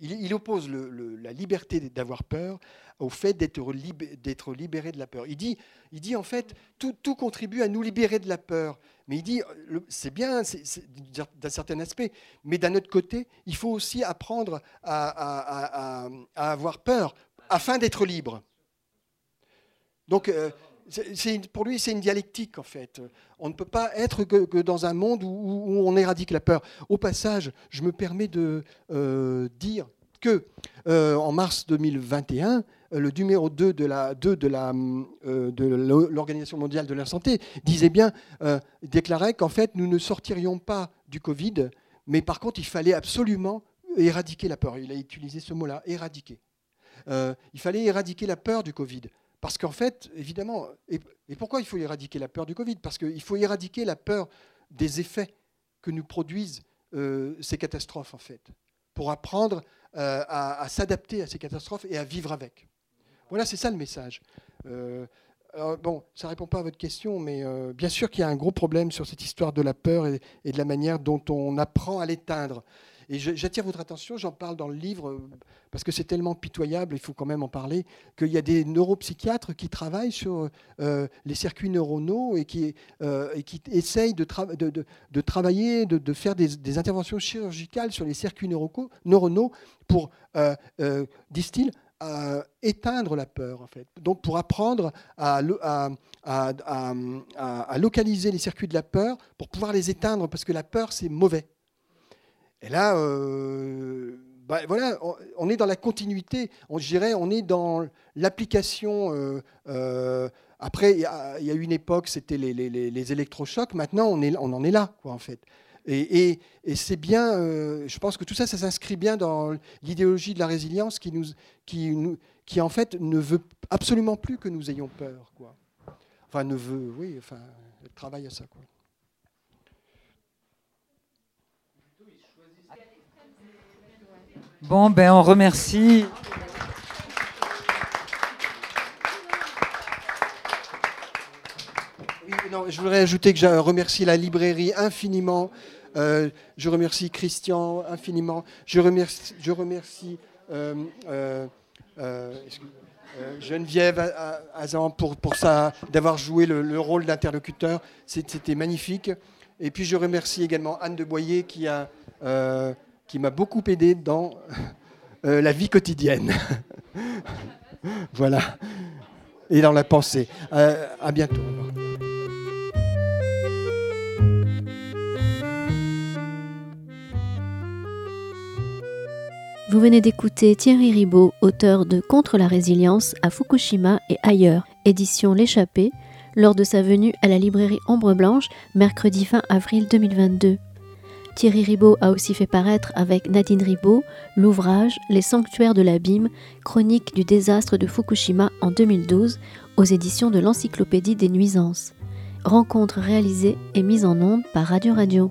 il, oppose la liberté d'avoir peur au fait d'être libéré de la peur. Il dit, il dit en fait, tout, contribue à nous libérer de la peur. Mais il dit, c'est bien d'un certain aspect, mais d'un autre côté, il faut aussi apprendre à, avoir peur afin d'être libre. Donc, euh, pour lui, c'est une dialectique en fait. On ne peut pas être que, dans un monde où, on éradique la peur. Au passage, je me permets de euh, dire que euh, en mars 2021, euh, le numéro 2 de la, 2 de la, de l'Organisation mondiale de la santé disait bien, déclarait qu'en fait, nous ne sortirions pas du Covid, mais par contre, il fallait absolument éradiquer la peur. Il a utilisé ce mot-là, éradiquer. il fallait éradiquer la peur du Covid. Parce qu'en fait, évidemment, et, pourquoi il faut éradiquer la peur du Covid? Parce qu'il faut éradiquer la peur des effets que nous produisent euh, ces catastrophes, en fait, pour apprendre euh, à, s'adapter à ces catastrophes et à vivre avec. Voilà, c'est ça le message. Euh, bon, ça ne répond pas à votre question, mais bien sûr qu'il y a un gros problème sur cette histoire de la peur et de la manière dont on apprend à l'éteindre. Et j'attire votre attention, j'en parle dans le livre, euh, parce que c'est tellement pitoyable, il faut quand même en parler, qu'il y a des neuropsychiatres qui travaillent sur euh, les circuits neuronaux et qui, euh, essayent de, travailler, de, faire des, interventions chirurgicales sur les circuits neuronaux pour, disent-ils, éteindre la peur, en fait. Donc, pour apprendre à, localiser les circuits de la peur, pour pouvoir les éteindre, parce que la peur, c'est mauvais. Et là, euh, bah, voilà, on, est dans la continuité, on dirait, on est dans l'application euh, euh, après, il y, a eu une époque, c'était les, électrochocs. Maintenant, on, on en est là, quoi, en fait. Et, c'est bien, euh, je pense que tout ça, ça s'inscrit bien dans l'idéologie de la résilience qui, nous, qui, nous, qui, en fait, ne veut absolument plus que nous ayons peur. Quoi. Enfin, ne veut, oui, enfin, travaille à ça. Quoi. Bon, ben on remercie. je voudrais ajouter que je remercie la librairie infiniment. Euh, je remercie Christian infiniment. Je remercie, euh, euh, Geneviève Azan pour, pour d'avoir joué le, rôle d'interlocuteur. C'était magnifique. Et puis je remercie également Anne de Boyer qui qui m'a beaucoup aidé dans la vie quotidienne. voilà. Et dans la pensée. à bientôt. Vous venez d'écouter Thierry Ribaud, auteur de Contre la résilience à Fukushima et ailleurs, édition L'échappée, lors de sa venue à la librairie Ombre Blanche, mercredi 20 avril 2022. Thierry Ribaud a aussi fait paraître avec Nadine Ribaud l'ouvrage Les sanctuaires de l'abîme, chronique du désastre de Fukushima en 2012 aux éditions de l'Encyclopédie des nuisances. Rencontre réalisée et mise en onde par Radio Radio.